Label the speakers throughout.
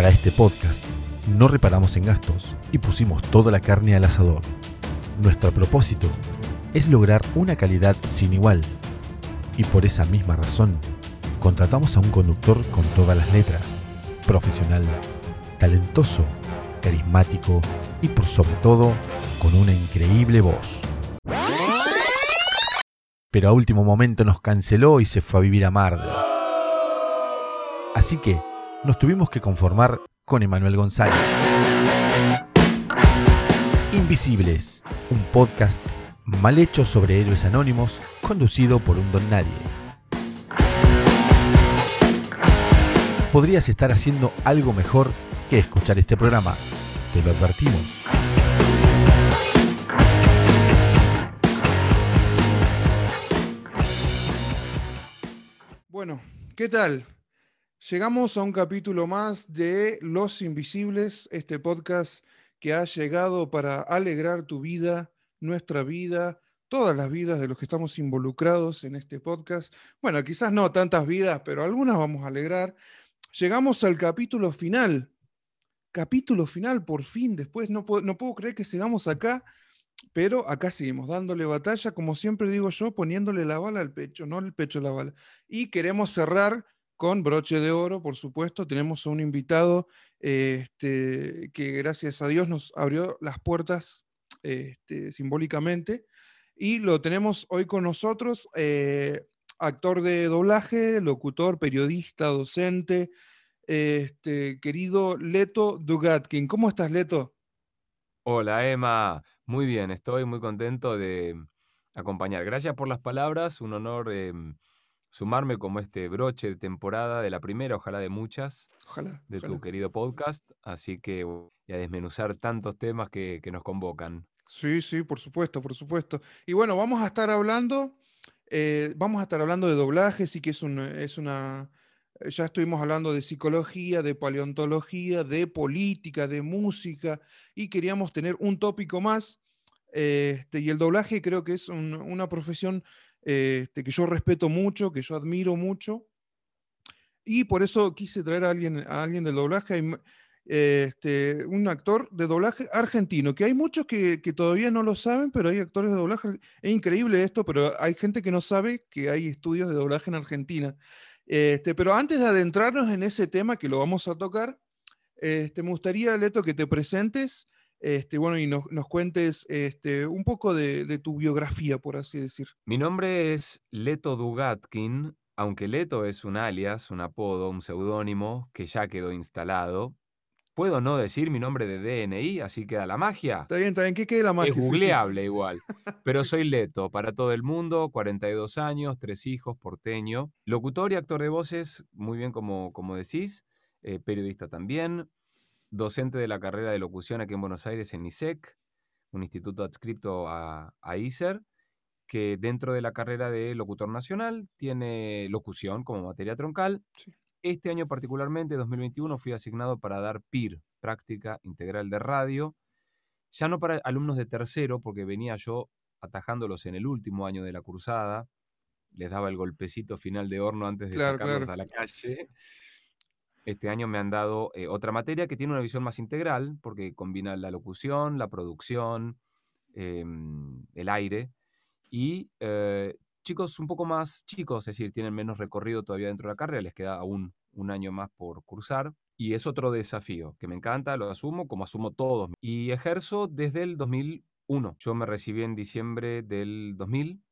Speaker 1: Para este podcast no reparamos en gastos y pusimos toda la carne al asador. Nuestro propósito es lograr una calidad sin igual. Y por esa misma razón, contratamos a un conductor con todas las letras, profesional, talentoso, carismático y por sobre todo con una increíble voz. Pero a último momento nos canceló y se fue a vivir a Mar. Así que nos tuvimos que conformar con Emanuel González. Invisibles, un podcast mal hecho sobre héroes anónimos, conducido por un don nadie. Podrías estar haciendo algo mejor que escuchar este programa, te lo advertimos.
Speaker 2: Bueno, ¿qué tal? Llegamos a un capítulo más de Los Invisibles, este podcast que ha llegado para alegrar tu vida, nuestra vida, todas las vidas de los que estamos involucrados en este podcast. Bueno, quizás no tantas vidas, pero algunas vamos a alegrar. Llegamos al capítulo final. Capítulo final, por fin, después no puedo, creer que sigamos acá, pero acá seguimos dándole batalla, como siempre digo yo, poniéndole la bala al pecho, no el pecho a la bala. Y queremos cerrar con broche de oro, por supuesto. Tenemos a un invitado este, que gracias a Dios nos abrió las puertas este, simbólicamente. Y lo tenemos hoy con nosotros, eh, actor de doblaje, locutor, periodista, docente, este, querido Leto Dugatkin. ¿Cómo estás, Leto?
Speaker 3: Hola, Emma. Muy bien, estoy muy contento de acompañar. Gracias por las palabras, un honor em, sumarme como este broche de temporada de la primera, ojalá de muchas,
Speaker 2: Ojalá.
Speaker 3: de
Speaker 2: ojalá.
Speaker 3: tu querido podcast. Así que voy a desmenuzar tantos temas que, que nos convocan.
Speaker 2: Sí, sí, por supuesto, por supuesto. Y bueno, vamos a estar hablando, eh, vamos a estar hablando de doblaje, sí que es, un, es una, ya estuvimos hablando de psicología, de paleontología, de política, de música, y queríamos tener un tópico más. Este, y el doblaje creo que es un- una profesión este, que yo respeto mucho, que yo admiro mucho, y por eso quise traer a alguien, a alguien del doblaje. Este, un actor de doblaje argentino, que hay muchos que, que todavía no lo saben, pero hay actores de doblaje. Es increíble esto, pero hay gente que no sabe que hay estudios de doblaje en Argentina. Este, pero antes de adentrarnos en ese tema, que lo vamos a tocar, este, me gustaría, Leto, que te presentes este, bueno, y nos, nos cuentes este, un poco de, de tu biografía, por así decir.
Speaker 3: Mi nombre es Leto Dugatkin, aunque Leto es un alias, un apodo, un seudónimo que ya quedó instalado. Puedo no decir mi nombre de DNI, así queda la magia.
Speaker 2: Está bien, está bien, ¿qué quede la magia?
Speaker 3: Es
Speaker 2: Sí, sí.
Speaker 3: googleable igual. Pero soy Leto, para todo el mundo, 42 años, tres hijos, porteño. Locutor y actor de voces, muy bien como, como decís. eh, periodista también. Docente de la carrera de locución aquí en Buenos Aires en ISEC, un instituto adscripto a, a ISER, que dentro de la carrera de locutor nacional tiene locución como materia troncal.
Speaker 2: Sí.
Speaker 3: Este año particularmente, 2021, fui asignado para dar PIR, práctica integral de radio, ya no para alumnos de tercero, porque venía yo atajándolos en el último año de la cursada, les daba el golpecito final de horno antes de
Speaker 2: Claro,
Speaker 3: sacarlos
Speaker 2: claro.
Speaker 3: a la calle. Este año me han dado eh, otra materia que tiene una visión más integral, porque combina la locución, la producción, em, el aire, y eh, chicos un poco más chicos, es decir, tienen menos recorrido todavía dentro de la carrera, les queda aún un año más por cursar. Y es otro desafío que me encanta, lo asumo como asumo todos. Y ejerzo desde el 2001. Yo me recibí en diciembre del 2000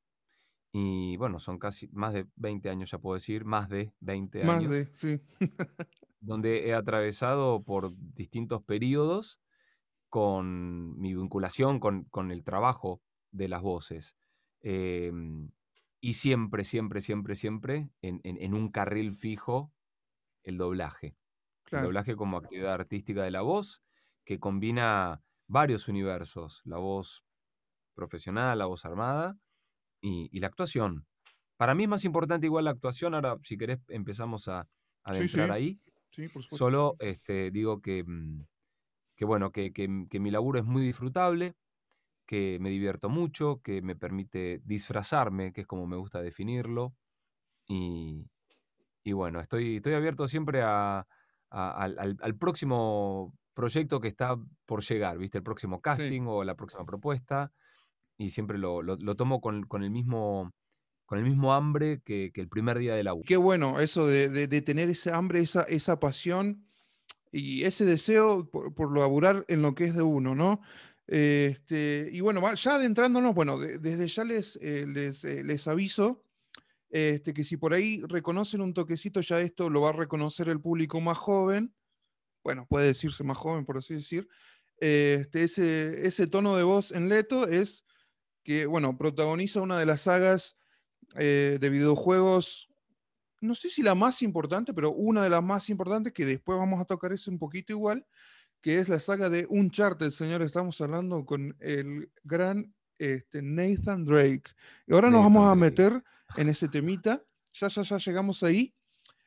Speaker 3: y bueno, son casi más de 20 años, ya puedo decir, más de 20
Speaker 2: Más
Speaker 3: años,
Speaker 2: de, sí.
Speaker 3: donde he atravesado por distintos periodos con mi vinculación con, con el trabajo de las voces. Em, y siempre, siempre, siempre, siempre en, en- en un carril fijo el doblaje. El doblaje como actividad artística de la voz que combina varios universos, la voz profesional, la voz armada y, y la actuación. Para mí es más importante igual la actuación, ahora si querés empezamos a, a
Speaker 2: Sí,
Speaker 3: adentrar
Speaker 2: sí.
Speaker 3: ahí.
Speaker 2: Sí, por supuesto.
Speaker 3: Solo este, digo que, mm, que bueno, que, que- que mi laburo es muy disfrutable, que me divierto mucho, que me permite disfrazarme, que es como me gusta definirlo. Y, y bueno, estoy, estoy abierto siempre a, al, próximo proyecto que está por llegar, ¿viste? El próximo casting o la próxima propuesta. Y siempre lo, tomo con, el mismo, con el mismo hambre que, el primer día de la.
Speaker 2: Qué bueno eso de, tener ese hambre, esa, esa pasión y ese deseo por, por laburar en lo que es de uno, ¿no? Este, y bueno, ya adentrándonos, bueno, desde ya les, eh, les, eh, les, aviso este, que si por ahí reconocen un toquecito, ya esto lo va a reconocer el público más joven, bueno, puede decirse más joven, por así decir. Este, ese, ese tono de voz en Leto es que, bueno, protagoniza una de las sagas eh, de videojuegos, no sé si la más importante, pero una de las más importantes, que después vamos a tocar eso un poquito igual, que es la saga de Uncharted, señor. Estamos hablando con el gran este, Nathan Drake. Y ahora nos vamos a meter en ese temita. Ya, ya, ya llegamos ahí.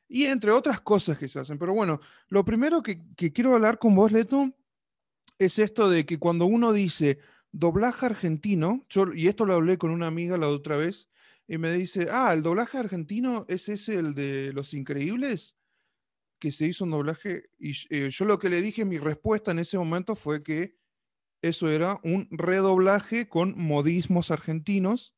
Speaker 2: Y entre otras cosas que se hacen. Pero bueno, lo primero que, quiero hablar con vos, Leto, es esto de que cuando uno dice doblaje argentino, y esto lo hablé con una amiga la otra vez, y me dice, ah, el doblaje argentino es ese el de Los Increíbles que se hizo un doblaje y eh, yo lo que le dije, mi respuesta en ese momento fue que eso era un redoblaje con modismos argentinos,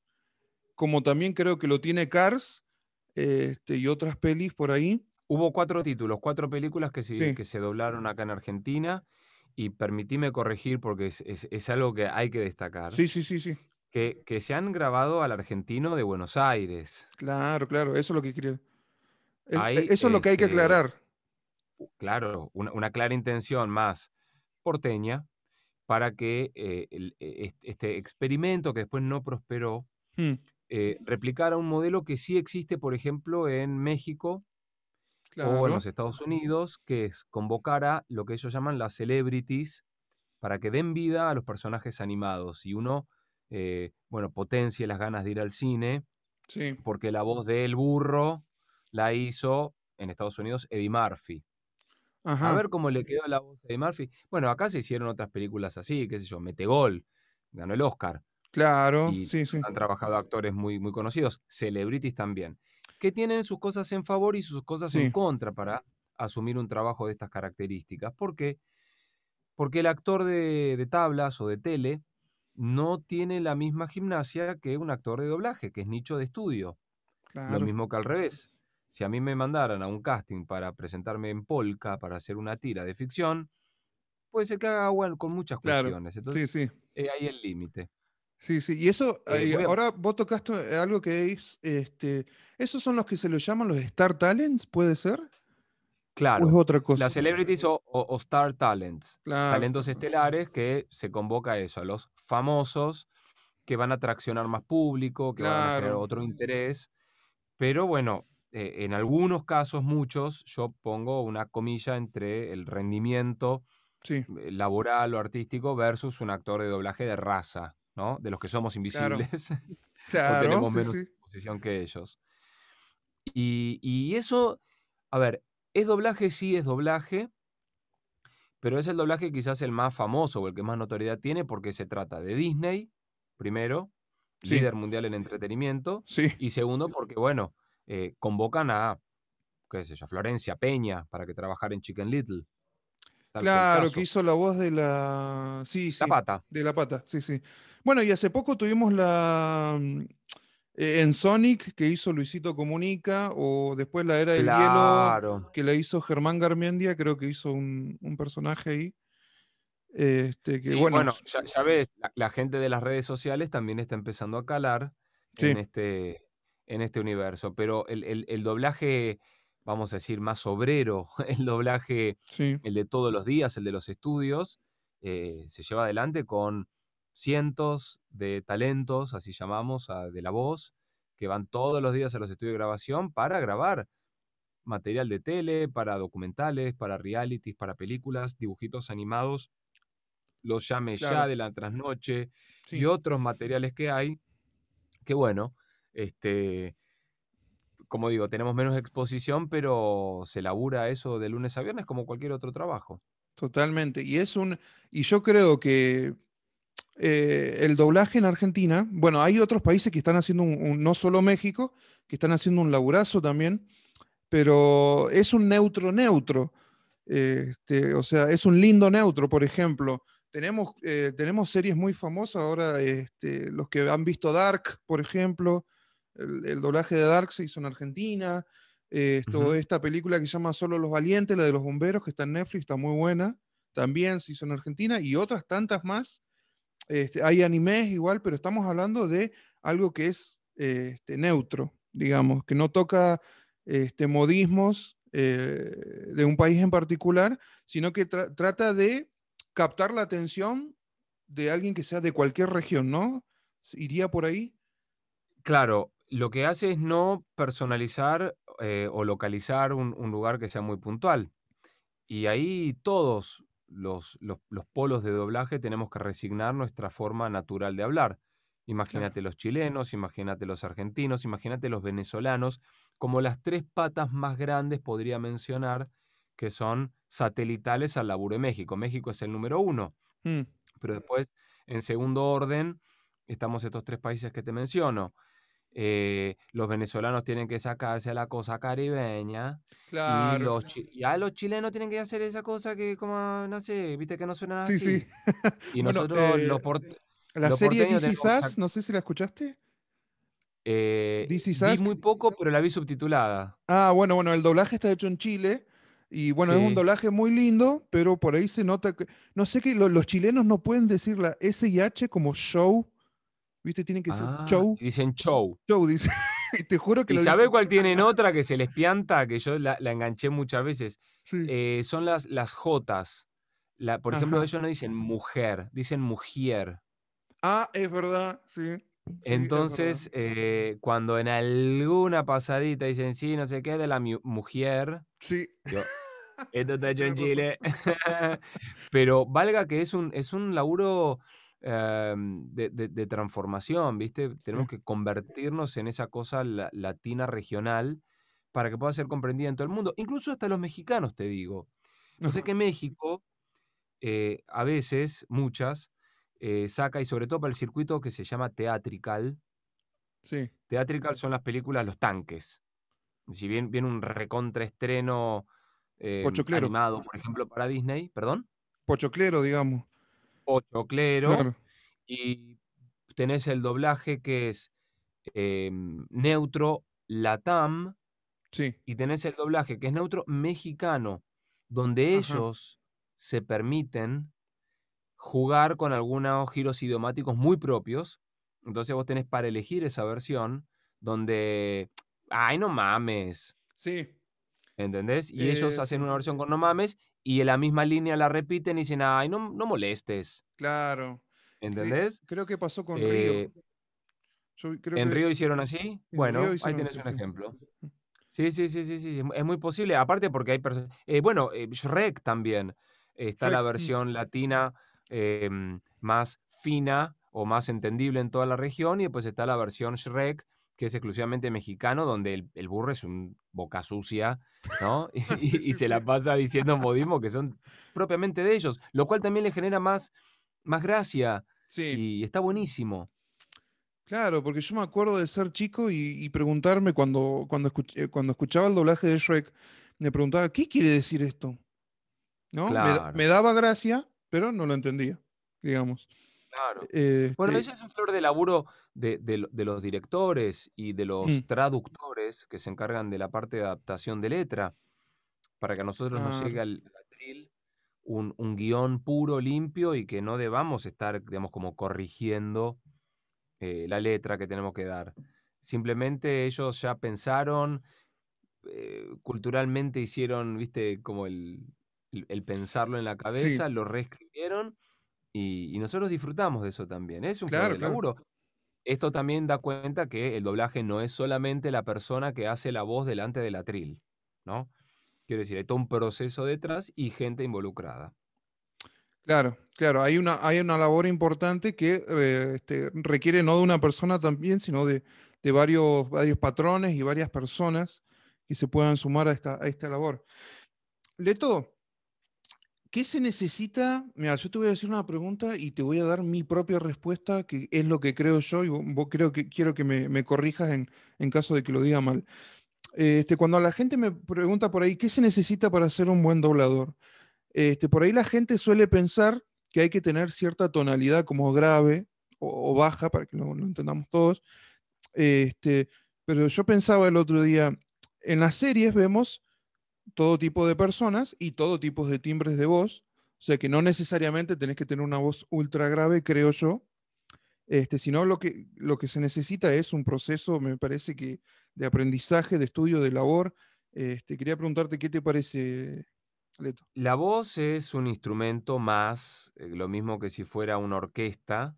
Speaker 2: como también creo que lo tiene Cars este, y otras pelis por ahí.
Speaker 3: Hubo cuatro títulos, cuatro películas que se, que se doblaron acá en Argentina y permitíme corregir porque es, algo que hay que destacar.
Speaker 2: Sí, sí, sí, sí.
Speaker 3: Que, que, se han grabado al argentino de Buenos Aires.
Speaker 2: Claro, claro, eso es lo que quería. eso es lo que hay que este, aclarar
Speaker 3: claro, una, clara intención más porteña para que eh, e, este experimento que después no prosperó mm. eh, replicara un modelo que sí existe, por ejemplo, en México o en los Estados Unidos, que es convocar a lo que ellos llaman las celebrities para que den vida a los personajes animados y uno, eh, bueno, potencie las ganas de ir al cine, porque la voz de El Burro la hizo en Estados Unidos Eddie Murphy. A ver cómo le quedó la voz de Murphy. Bueno, acá se hicieron otras películas así, qué sé yo, Metegol, ganó el Oscar.
Speaker 2: Claro,
Speaker 3: y
Speaker 2: sí, sí.
Speaker 3: Han trabajado actores muy, muy conocidos, celebrities también, que tienen sus cosas en favor y sus cosas en contra para asumir un trabajo de estas características. ¿Por qué? Porque el actor de, tablas o de tele no tiene la misma gimnasia que un actor de doblaje, que es nicho de estudio. Lo mismo que al revés si a mí me mandaran a un casting para presentarme en Polka, para hacer una tira de ficción, puede ser que haga agua con muchas cuestiones. Entonces, sí, sí. Eh, ahí el límite.
Speaker 2: Sí, sí, y eso, eh, ahora vos tocaste algo que es, este, ¿esos son los que se los llaman los Star Talents, puede ser?
Speaker 3: Claro.
Speaker 2: ¿O es otra cosa?
Speaker 3: Las celebrities o, Star Talents. Talentos estelares que se convoca a eso, a los famosos que van a atraccionar más público, que van a generar otro interés. Pero bueno, eh, en algunos casos, muchos, yo pongo una comilla entre el rendimiento eh, laboral o artístico versus un actor de doblaje de raza, ¿no? De los que somos invisibles. Claro. tenemos menos posición que ellos. Y, eso, a ver, es doblaje, sí, es doblaje, pero es el doblaje quizás el más famoso o el que más notoriedad tiene porque se trata de Disney, primero, líder mundial en entretenimiento, y segundo porque, bueno, eh, convocan a, qué sé yo, Florencia Peña para que trabajara en Chicken Little.
Speaker 2: Claro, que hizo la voz de la. Sí, sí.
Speaker 3: La pata.
Speaker 2: De la pata, sí, sí. Bueno, y hace poco tuvimos la. Eh, en Sonic, que hizo Luisito Comunica, o después la Era del Hielo, que la hizo Germán Garmendia, creo que hizo un, personaje ahí. Este, que, bueno,
Speaker 3: ya, ves, la, gente de las redes sociales también está empezando a calar en, este, en este universo, pero el, doblaje, vamos a decir, más obrero, el doblaje, el de todos los días, el de los estudios, eh, se lleva adelante con cientos de talentos, así llamamos, de la voz, que van todos los días a los estudios de grabación para grabar material de tele, para documentales, para realities, para películas, dibujitos animados, los llame ya de la trasnoche y otros materiales que hay, que bueno, este, como digo, tenemos menos exposición, pero se labura eso de lunes a viernes como cualquier otro trabajo.
Speaker 2: Totalmente. Y es un. Y yo creo que eh, el doblaje en Argentina, bueno, hay otros países que están haciendo un, no solo México, que están haciendo un laburazo también, pero es un neutro neutro. Este, o sea, es un lindo neutro, por ejemplo. Tenemos, eh, tenemos series muy famosas ahora, este, los que han visto Dark, por ejemplo, el, doblaje de Dark se hizo en Argentina. Esto, Esta película que se llama Solo los Valientes, la de los bomberos, que está en Netflix, está muy buena. También se hizo en Argentina y otras tantas más. Este, hay animes igual, pero estamos hablando de algo que es este, neutro, digamos, que no toca este, modismos eh, de un país en particular, sino que trata de captar la atención de alguien que sea de cualquier región, ¿no? ¿Iría por ahí?
Speaker 3: Claro, lo que hace es no personalizar eh, o localizar un, lugar que sea muy puntual. Y ahí todos los, los, polos de doblaje tenemos que resignar nuestra forma natural de hablar. Imagínate los chilenos, imagínate los argentinos, imagínate los venezolanos, como las tres patas más grandes podría mencionar que son satelitales al laburo de México. México es el número uno, mm. pero después, en segundo orden, estamos estos tres países que te menciono. Eh, los venezolanos tienen que sacarse la cosa caribeña. Claro. Y los, ya los chilenos tienen que hacer esa cosa que, como, no sé, viste que no suena así. Sí, sí. y nosotros, los,
Speaker 2: eh, La serie DC no sé si la escuchaste.
Speaker 3: Eh, vi muy poco, pero la vi subtitulada.
Speaker 2: Ah, bueno, bueno, el doblaje está hecho en Chile. Y bueno, es un doblaje muy lindo, pero por ahí se nota que. No sé que los chilenos no pueden decir la S y H como show. ¿Viste? Tienen que ser ah, show.
Speaker 3: Dicen show.
Speaker 2: Show, dice. y te juro que.
Speaker 3: ¿Y sabe cuál tienen otra que se les pianta? Que yo la, enganché muchas veces. Eh, son las, las Jotas. La, por ejemplo, ellos no dicen mujer, dicen mujer.
Speaker 2: Ah, es verdad, sí.
Speaker 3: Entonces, eh, cuando en alguna pasadita dicen, sí, no sé qué, de la mujer.
Speaker 2: Sí.
Speaker 3: esto está hecho en Chile. Pero valga que es un, es un laburo em, de, transformación, ¿viste? Tenemos que convertirnos en esa cosa latina regional para que pueda ser comprendida en todo el mundo. Incluso hasta los mexicanos, te digo. No sé que México, eh, a veces, muchas, eh, saca, y sobre todo para el circuito que se llama Theatrical.
Speaker 2: Sí.
Speaker 3: Theatrical son las películas Los Tanques. Si bien viene un recontraestreno eh, animado, por ejemplo, para Disney, ¿perdón?
Speaker 2: Pochoclero, digamos.
Speaker 3: Pochoclero. Y tenés el doblaje que es em, neutro Latam.
Speaker 2: Sí.
Speaker 3: Y tenés el doblaje que es neutro mexicano, donde ellos se permiten jugar con algunos giros idiomáticos muy propios. Entonces vos tenés para elegir esa versión donde, ay, no mames.
Speaker 2: Sí.
Speaker 3: ¿Entendés? Y ellos hacen una versión con no mames y en la misma línea la repiten y dicen, ay, no, no molestes.
Speaker 2: Claro.
Speaker 3: ¿Entendés?
Speaker 2: creo que pasó con Río. Eh,
Speaker 3: ¿En Río hicieron así? bueno, ahí tenés un ejemplo. Sí, sí, sí, sí, sí, es muy posible. Aparte porque hay personas... Eh, bueno, eh, Shrek también. Está la mm. versión latina Em, más fina o más entendible en toda la región. Y después está la versión Shrek, que es exclusivamente mexicano, donde el, burro es un boca sucia, ¿no? y, se la pasa diciendo modismo que son propiamente de ellos, lo cual también le genera más, más gracia. Y está buenísimo.
Speaker 2: Claro, porque yo me acuerdo de ser chico y, preguntarme cuando, cuando, cuando escuchaba el doblaje de Shrek, me preguntaba, ¿qué quiere decir esto? ¿No? me, daba gracia, pero no lo entendía, digamos.
Speaker 3: Claro. bueno, ese es un flor de laburo de, los directores y de los mm. traductores que se encargan de la parte de adaptación de letra, para que a nosotros nos llegue al, atril un, guion puro, limpio y que no debamos estar, digamos, como corrigiendo eh, la letra que tenemos que dar. Simplemente ellos ya pensaron, eh, culturalmente hicieron, viste, como el, el pensarlo en la cabeza, lo reescribieron y, nosotros disfrutamos de eso también. Es un claro, laburo. Esto también da cuenta que el doblaje no es solamente la persona que hace la voz delante del atril, ¿no? Quiero decir, hay todo un proceso detrás y gente involucrada.
Speaker 2: Claro, claro, hay una, hay una labor importante que eh, este, requiere no de una persona también, sino de, varios, varios patrones y varias personas que se puedan sumar a esta, a esta labor. Leto, ¿Qué se necesita? Mira, yo te voy a decir una pregunta y te voy a dar mi propia respuesta, que es lo que creo yo, y vos creo que quiero que me, corrijas en, caso de que lo diga mal. Este, cuando la gente me pregunta por ahí, ¿qué se necesita para ser un buen doblador? Este, por ahí la gente suele pensar que hay que tener cierta tonalidad como grave o, baja, para que lo, entendamos todos. Este, pero yo pensaba el otro día, en las series vemos todo tipo de personas y todo tipo de timbres de voz, o sea que no necesariamente tenés que tener una voz ultra grave, creo yo, este, sino lo que, lo que se necesita es un proceso, me parece que, de aprendizaje, de estudio, de labor. Este, quería preguntarte qué te parece, Leto.
Speaker 3: La voz es un instrumento más, eh, lo mismo que si fuera una orquesta,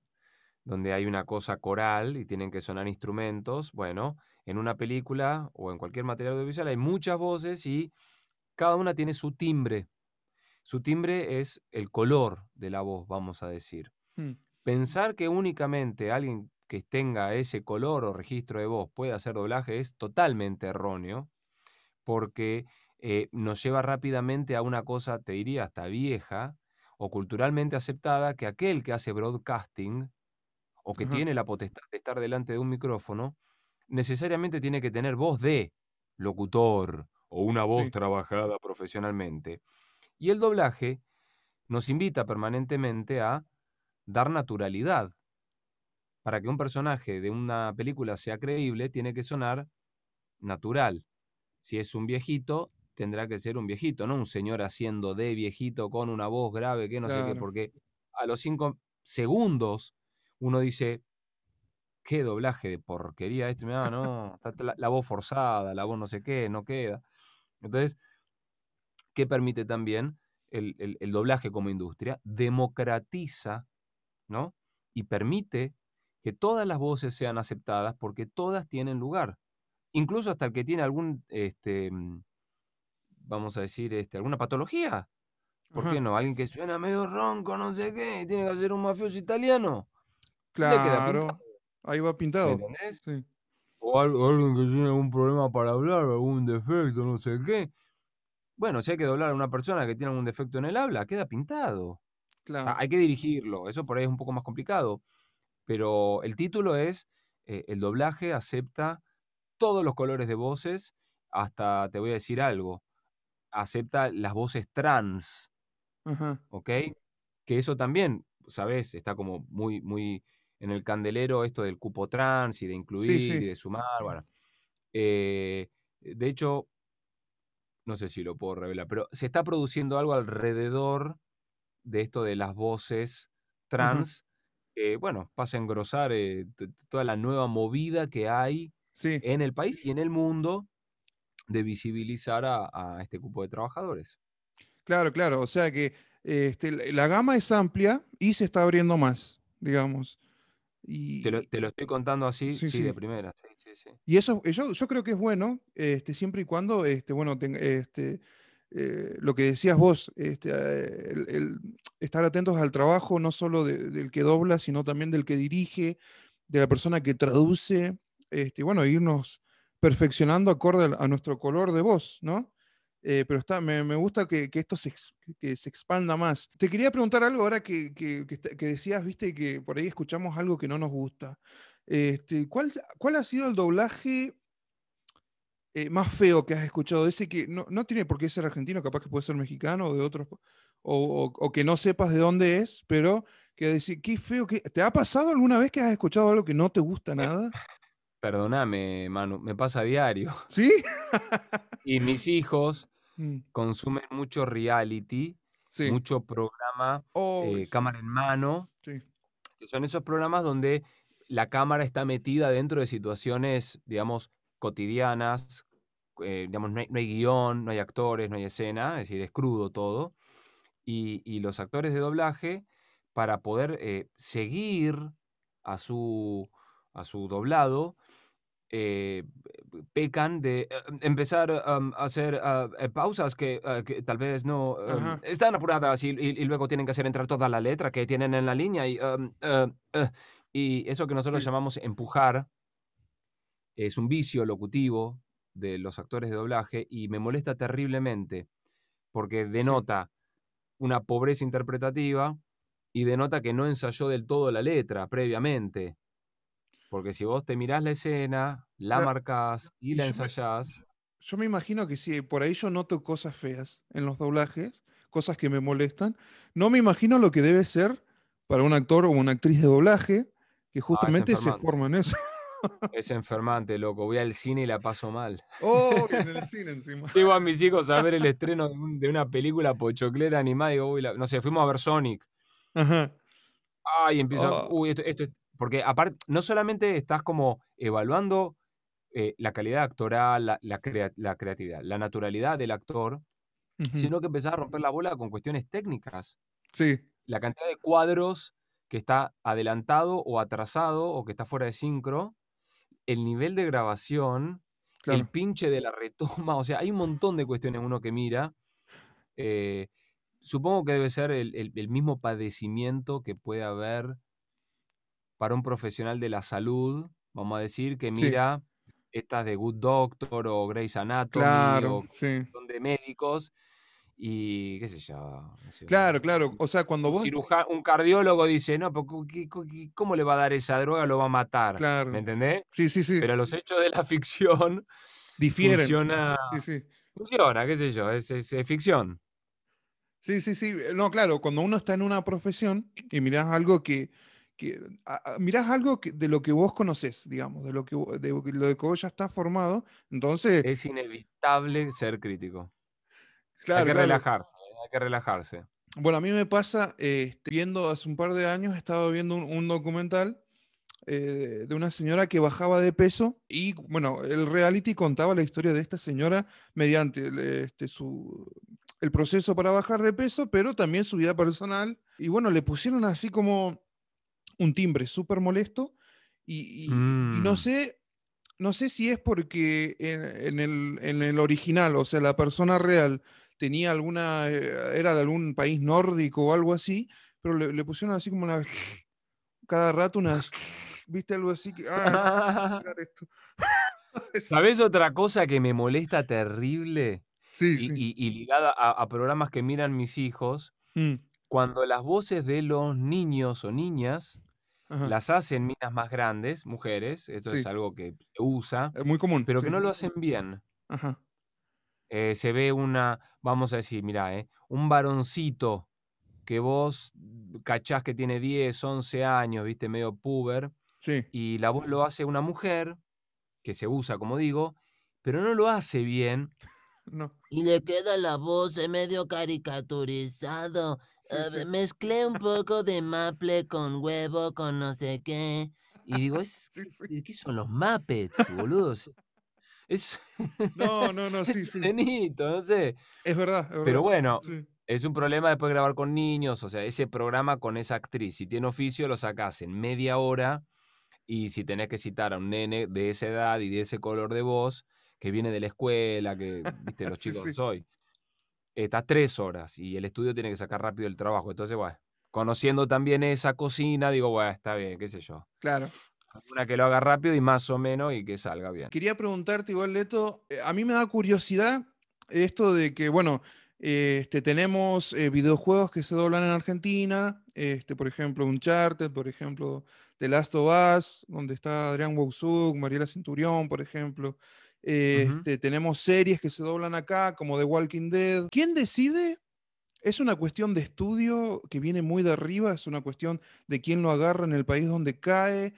Speaker 3: donde hay una cosa coral y tienen que sonar instrumentos. Bueno, en una película o en cualquier material audiovisual hay muchas voces y cada una tiene su timbre. Su timbre es el color de la voz, vamos a decir. Hmm. Pensar que únicamente alguien que tenga ese color o registro de voz puede hacer doblaje es totalmente erróneo, porque eh, nos lleva rápidamente a una cosa, te diría, hasta vieja o culturalmente aceptada, que aquel que hace broadcasting o que tiene la potestad de estar delante de un micrófono, necesariamente tiene que tener voz de locutor o una voz trabajada profesionalmente. Y el doblaje nos invita permanentemente a dar naturalidad. Para que un personaje de una película sea creíble, tiene que sonar natural. Si es un viejito, tendrá que ser un viejito, no un señor haciendo de viejito con una voz grave, que no sé qué, porque a los cinco segundos uno dice, qué doblaje de porquería este, no, no, la, voz forzada, la voz no sé qué, no queda. Entonces, ¿qué permite también el, el doblaje como industria? Democratiza ¿no? Y permite que todas las voces sean aceptadas porque todas tienen lugar. Incluso hasta el que tiene algún, este, mm, vamos a decir, este, alguna patología. ¿Por qué no? Alguien que suena medio ronco, no sé qué, tiene que ser un mafioso italiano.
Speaker 2: Claro, ahí va pintado.
Speaker 3: O alguien que tiene algún problema para hablar, algún defecto, no sé qué. Bueno, si hay que doblar a una persona que tiene algún defecto en el habla, queda pintado hay que dirigirlo, eso por ahí es un poco más complicado, pero el título es eh, El doblaje acepta todos los colores de voces, hasta te voy a decir algo, acepta las voces trans, ¿ok? Que eso también, ¿sabes? Está como muy, muy en el candelero esto del cupo trans y de incluir y de sumar, bueno. Eh, de hecho, no sé si lo puedo revelar, pero se está produciendo algo alrededor de esto de las voces trans, que, bueno, pasa a engrosar eh, toda la nueva movida que hay en el país y en el mundo de visibilizar a, este grupo de trabajadores.
Speaker 2: Claro, claro, o sea que este, la gama es amplia y se está abriendo más, digamos.
Speaker 3: Y... Te, lo, estoy contando así, sí, de primera.
Speaker 2: y eso yo, yo, creo que es bueno, este, siempre y cuando, este, bueno, este, eh, lo que decías vos, este, eh, el, estar atentos al trabajo no solo del que dobla, sino también del que dirige, de la persona que traduce, este, bueno, irnos perfeccionando acorde a nuestro color de voz, ¿no? Eh, pero está, me, gusta que, esto se, que se expanda más. Te quería preguntar algo ahora que, que, decías, viste, que por ahí escuchamos algo que no nos gusta. Este, ¿cuál, ¿Cuál ha sido el doblaje eh, más feo que has escuchado? Ese que no, tiene por qué ser argentino, capaz que puede ser mexicano o de otros, o, que no sepas de dónde es, pero que decir, qué feo que... ¿Te ha pasado alguna vez que has escuchado algo que no te gusta nada?
Speaker 3: Perdóname, Manu, me pasa a diario.
Speaker 2: ¿Sí?
Speaker 3: y mis hijos mm. consumen mucho reality, mucho programa, oh, eh, cámara en mano, que son esos programas donde la cámara está metida dentro de situaciones, digamos, cotidianas, eh, digamos, no hay, guion, no hay actores, no hay escena, es decir, es crudo todo. Y, los actores de doblaje, para poder eh, seguir a su, a su doblado, eh, pecan de empezar a hacer pausas que, tal vez no están apuradas y, y, luego tienen que hacer entrar toda la letra que tienen en la línea y, y eso que nosotros llamamos empujar es un vicio locutivo de los actores de doblaje y me molesta terriblemente porque denota una pobreza interpretativa y denota que no ensayó del todo la letra previamente. Porque si vos te mirás la escena, la marcás y la ensayás.
Speaker 2: yo me imagino que si por ahí yo noto cosas feas en los doblajes, cosas que me molestan, no me imagino lo que debe ser para un actor o una actriz de doblaje que justamente se forma en eso.
Speaker 3: Es enfermante, loco. Voy al cine y la paso mal.
Speaker 2: Oh, en el cine encima.
Speaker 3: Llevo a mis hijos a ver el estreno de, un- de una película pochoclera animada y digo, uy, la- no sé, fuimos a ver Sonic.
Speaker 2: Ajá.
Speaker 3: Ay, empiezo,
Speaker 2: Oh.
Speaker 3: uy, esto, esto es- Porque aparte, no solamente estás como evaluando eh, la calidad actoral, la, la crea- la creatividad, la naturalidad del actor, sino que empezás a romper la bola con cuestiones técnicas.
Speaker 2: Sí,
Speaker 3: La cantidad de cuadros que está adelantado o atrasado o que está fuera de sincro, el nivel de grabación, el pinche de la retoma, o sea, hay un montón de cuestiones uno que mira. eh, supongo que debe ser el, el- el mismo padecimiento que puede haber para un profesional de la salud, vamos a decir, que
Speaker 2: Sí.
Speaker 3: mira estas de Good Doctor o Grey's Anatomy
Speaker 2: Claro,
Speaker 3: o
Speaker 2: sí.
Speaker 3: son de médicos y qué sé yo. sé
Speaker 2: Claro, claro. O sea, cuando
Speaker 3: un,
Speaker 2: vos.
Speaker 3: ciruja- un cardiólogo dice, no, pero ¿cómo le va a dar esa droga? Lo va a matar. ¿Me
Speaker 2: Claro.
Speaker 3: entendés?
Speaker 2: Sí, sí, sí.
Speaker 3: Pero los hechos de la ficción
Speaker 2: Difieren.
Speaker 3: funciona,
Speaker 2: Sí, sí.
Speaker 3: funciona, qué sé yo, es, es- es ficción.
Speaker 2: Sí, sí, sí. eh, No, claro, cuando uno está en una profesión y mirás algo que, que a- a- mirás algo que- de lo que vos conocés, digamos, de lo que vo- de lo que vos ya estás formado, entonces,
Speaker 3: Es inevitable ser crítico. Hay que
Speaker 2: claro.
Speaker 3: relajarse, ¿eh? hay que relajarse.
Speaker 2: Bueno, a mí me pasa, eh, viendo hace un par de años, estaba viendo un, un documental eh, de una señora que bajaba de peso y, bueno, el reality contaba la historia de esta señora mediante el, este, su, el proceso para bajar de peso, pero también su vida personal. Y bueno, le pusieron así como un timbre súper molesto y, y- y no
Speaker 3: Mm.
Speaker 2: sé, no sé si es porque en, en el, en el original, o sea, la persona real tenía alguna, eh, era de algún país nórdico o algo así, pero le, le pusieron así como una, cada rato unas, viste algo así que, ah.
Speaker 3: ¿Sabés otra cosa que me molesta terrible?
Speaker 2: Sí,
Speaker 3: Y,
Speaker 2: sí.
Speaker 3: y- y ligada a, a programas que miran mis hijos,
Speaker 2: Mm,
Speaker 3: cuando las voces de los niños o niñas
Speaker 2: ajá,
Speaker 3: las hacen minas más grandes, mujeres, esto es algo que se usa,
Speaker 2: es muy común.
Speaker 3: pero
Speaker 2: sí.
Speaker 3: que no lo hacen bien.
Speaker 2: Ajá,
Speaker 3: Eh, se ve una, vamos a decir, mira, eh, un varoncito que vos cachás que tiene 10, 11 años, viste, medio puber,
Speaker 2: sí.
Speaker 3: y la voz lo hace una mujer, que se usa, como digo, pero no lo hace bien.
Speaker 2: No.
Speaker 4: Y le queda la voz medio caricaturizado.
Speaker 2: Sí, sí.
Speaker 4: Mezclé un poco de maple con huevo, con no sé qué.
Speaker 3: Y digo, es,
Speaker 2: Sí.
Speaker 3: ¿qué- ¿qué son los Muppets, boludos? Es
Speaker 2: No, no, no, sí, sí.
Speaker 3: nenito, no sé.
Speaker 2: Es verdad, es verdad.
Speaker 3: Pero bueno, es un problema después grabar con niños, o sea, ese programa con esa actriz, si tiene oficio, lo sacás en media hora y si tenés que citar a un nene de esa edad y de ese color de voz, que viene de la escuela, que, viste, los
Speaker 2: Sí,
Speaker 3: chicos
Speaker 2: sí.
Speaker 3: soy, estás tres horas y el estudio tiene que sacar rápido el trabajo. Entonces, bueno, conociendo también esa cocina, digo, bueno, está bien, qué sé yo.
Speaker 2: Claro.
Speaker 3: Una que lo haga rápido y más o menos y que salga bien.
Speaker 2: Quería preguntarte igual, Leto, eh, a mí me da curiosidad esto de que, bueno, eh, este, tenemos eh, videojuegos que se doblan en Argentina, este, por ejemplo, Uncharted, por ejemplo, The Last of Us, donde está Adrián Wousuk, Mariela Centurión, por ejemplo. Eh,
Speaker 3: Ujú.
Speaker 2: este, tenemos series que se doblan acá, como The Walking Dead. ¿Quién decide? ¿Es una cuestión de estudio que viene muy de arriba? ¿Es una cuestión de quién lo agarra en el país donde cae?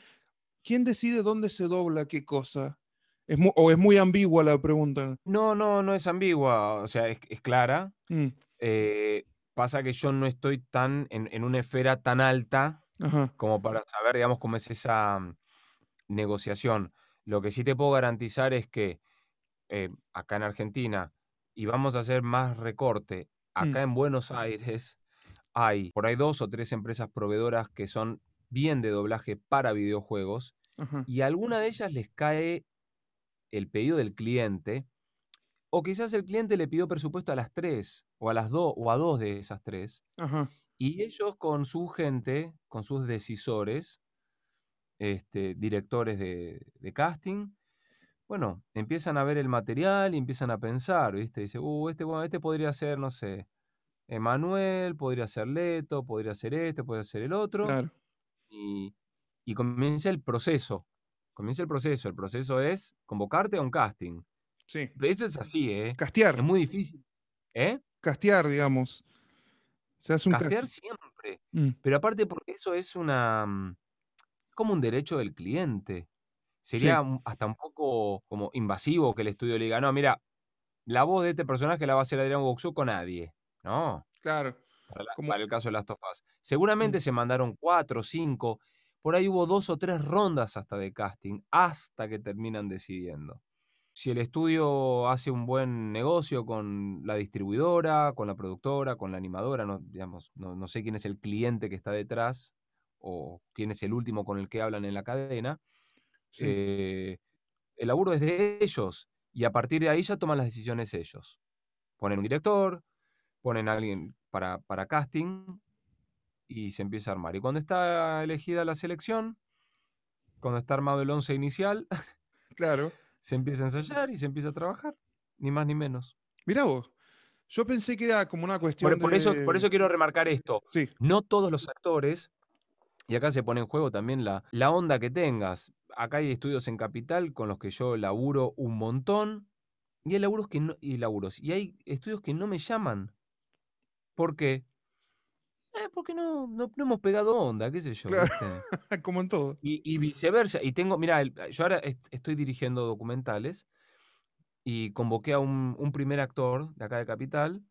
Speaker 2: ¿Quién decide dónde se dobla qué cosa? Es ¿O es muy ambigua la pregunta?
Speaker 3: No, no, no es ambigua, o sea, es, es clara.
Speaker 2: Mm,
Speaker 3: Eh, pasa que yo no estoy tan en, en una esfera tan alta
Speaker 2: Ajá,
Speaker 3: como para saber, digamos, cómo es esa mm, negociación. Lo que sí te puedo garantizar es que eh, acá en Argentina, y vamos a hacer más recorte, acá en Buenos Aires hay por ahí dos o tres empresas proveedoras que son bien de doblaje para videojuegos
Speaker 2: ajá,
Speaker 3: y a alguna de ellas les cae el pedido del cliente, o quizás el cliente le pidió presupuesto a las tres, o a las dos, o a dos de esas tres,
Speaker 2: ajá.
Speaker 3: y ellos con su gente, con sus decisores, este, directores de, de casting, bueno, empiezan a ver el material y empiezan a pensar, ¿viste? Dice, uh, este, bueno, este podría ser, no sé, Emanuel, podría ser Leto, podría ser este, podría ser el otro
Speaker 2: Claro.
Speaker 3: y, y comienza el proceso. Comienza el proceso. El proceso es convocarte a un casting.
Speaker 2: Sí.
Speaker 3: Esto es así, ¿eh?
Speaker 2: Castear,
Speaker 3: Es muy difícil. ¿Eh?
Speaker 2: castear, digamos. Se hace un
Speaker 3: Castear
Speaker 2: cast-
Speaker 3: siempre.
Speaker 2: Mm,
Speaker 3: Pero aparte porque eso es una mm, como un derecho del cliente. Sería hasta un poco como invasivo que el estudio le diga, no, mira, la voz de este personaje la va a hacer Adrián Boxú con nadie. No,
Speaker 2: claro.
Speaker 3: para, la-
Speaker 2: Como-
Speaker 3: para el caso de Last of Us. Seguramente se mandaron cuatro, cinco, por ahí hubo dos o tres rondas hasta de casting, hasta que terminan decidiendo. Si el estudio hace un buen negocio con la distribuidora, con la productora, con la animadora, no, digamos, no, no sé quién es el cliente que está detrás o quién es el último con el que hablan en la cadena,
Speaker 2: Sí.
Speaker 3: eh, el laburo es de ellos y a partir de ahí ya toman las decisiones ellos. Ponen un director, ponen a alguien para, para casting y se empieza a armar. Y cuando está elegida la selección, cuando está armado el once inicial,
Speaker 2: Claro.
Speaker 3: se empieza a ensayar y se empieza a trabajar, ni más ni menos.
Speaker 2: Mirá vos. Yo pensé que era como una cuestión
Speaker 3: Por, por eso, por
Speaker 2: de-
Speaker 3: eso quiero remarcar esto.
Speaker 2: Sí,
Speaker 3: No todos los actores, y acá se pone en juego también la, la onda que tengas. Acá hay estudios en Capital con los que yo laburo un montón, y hay laburos que no, y laburos, y hay estudios que no me llaman. ¿Por qué? Eh, porque no, no, no hemos pegado onda, qué sé yo.
Speaker 2: Claro.
Speaker 3: ¿viste?
Speaker 2: como en todo.
Speaker 3: Y, y viceversa. Y tengo, mira, yo ahora est- estoy dirigiendo documentales y convoqué a un, un primer actor de acá de Capital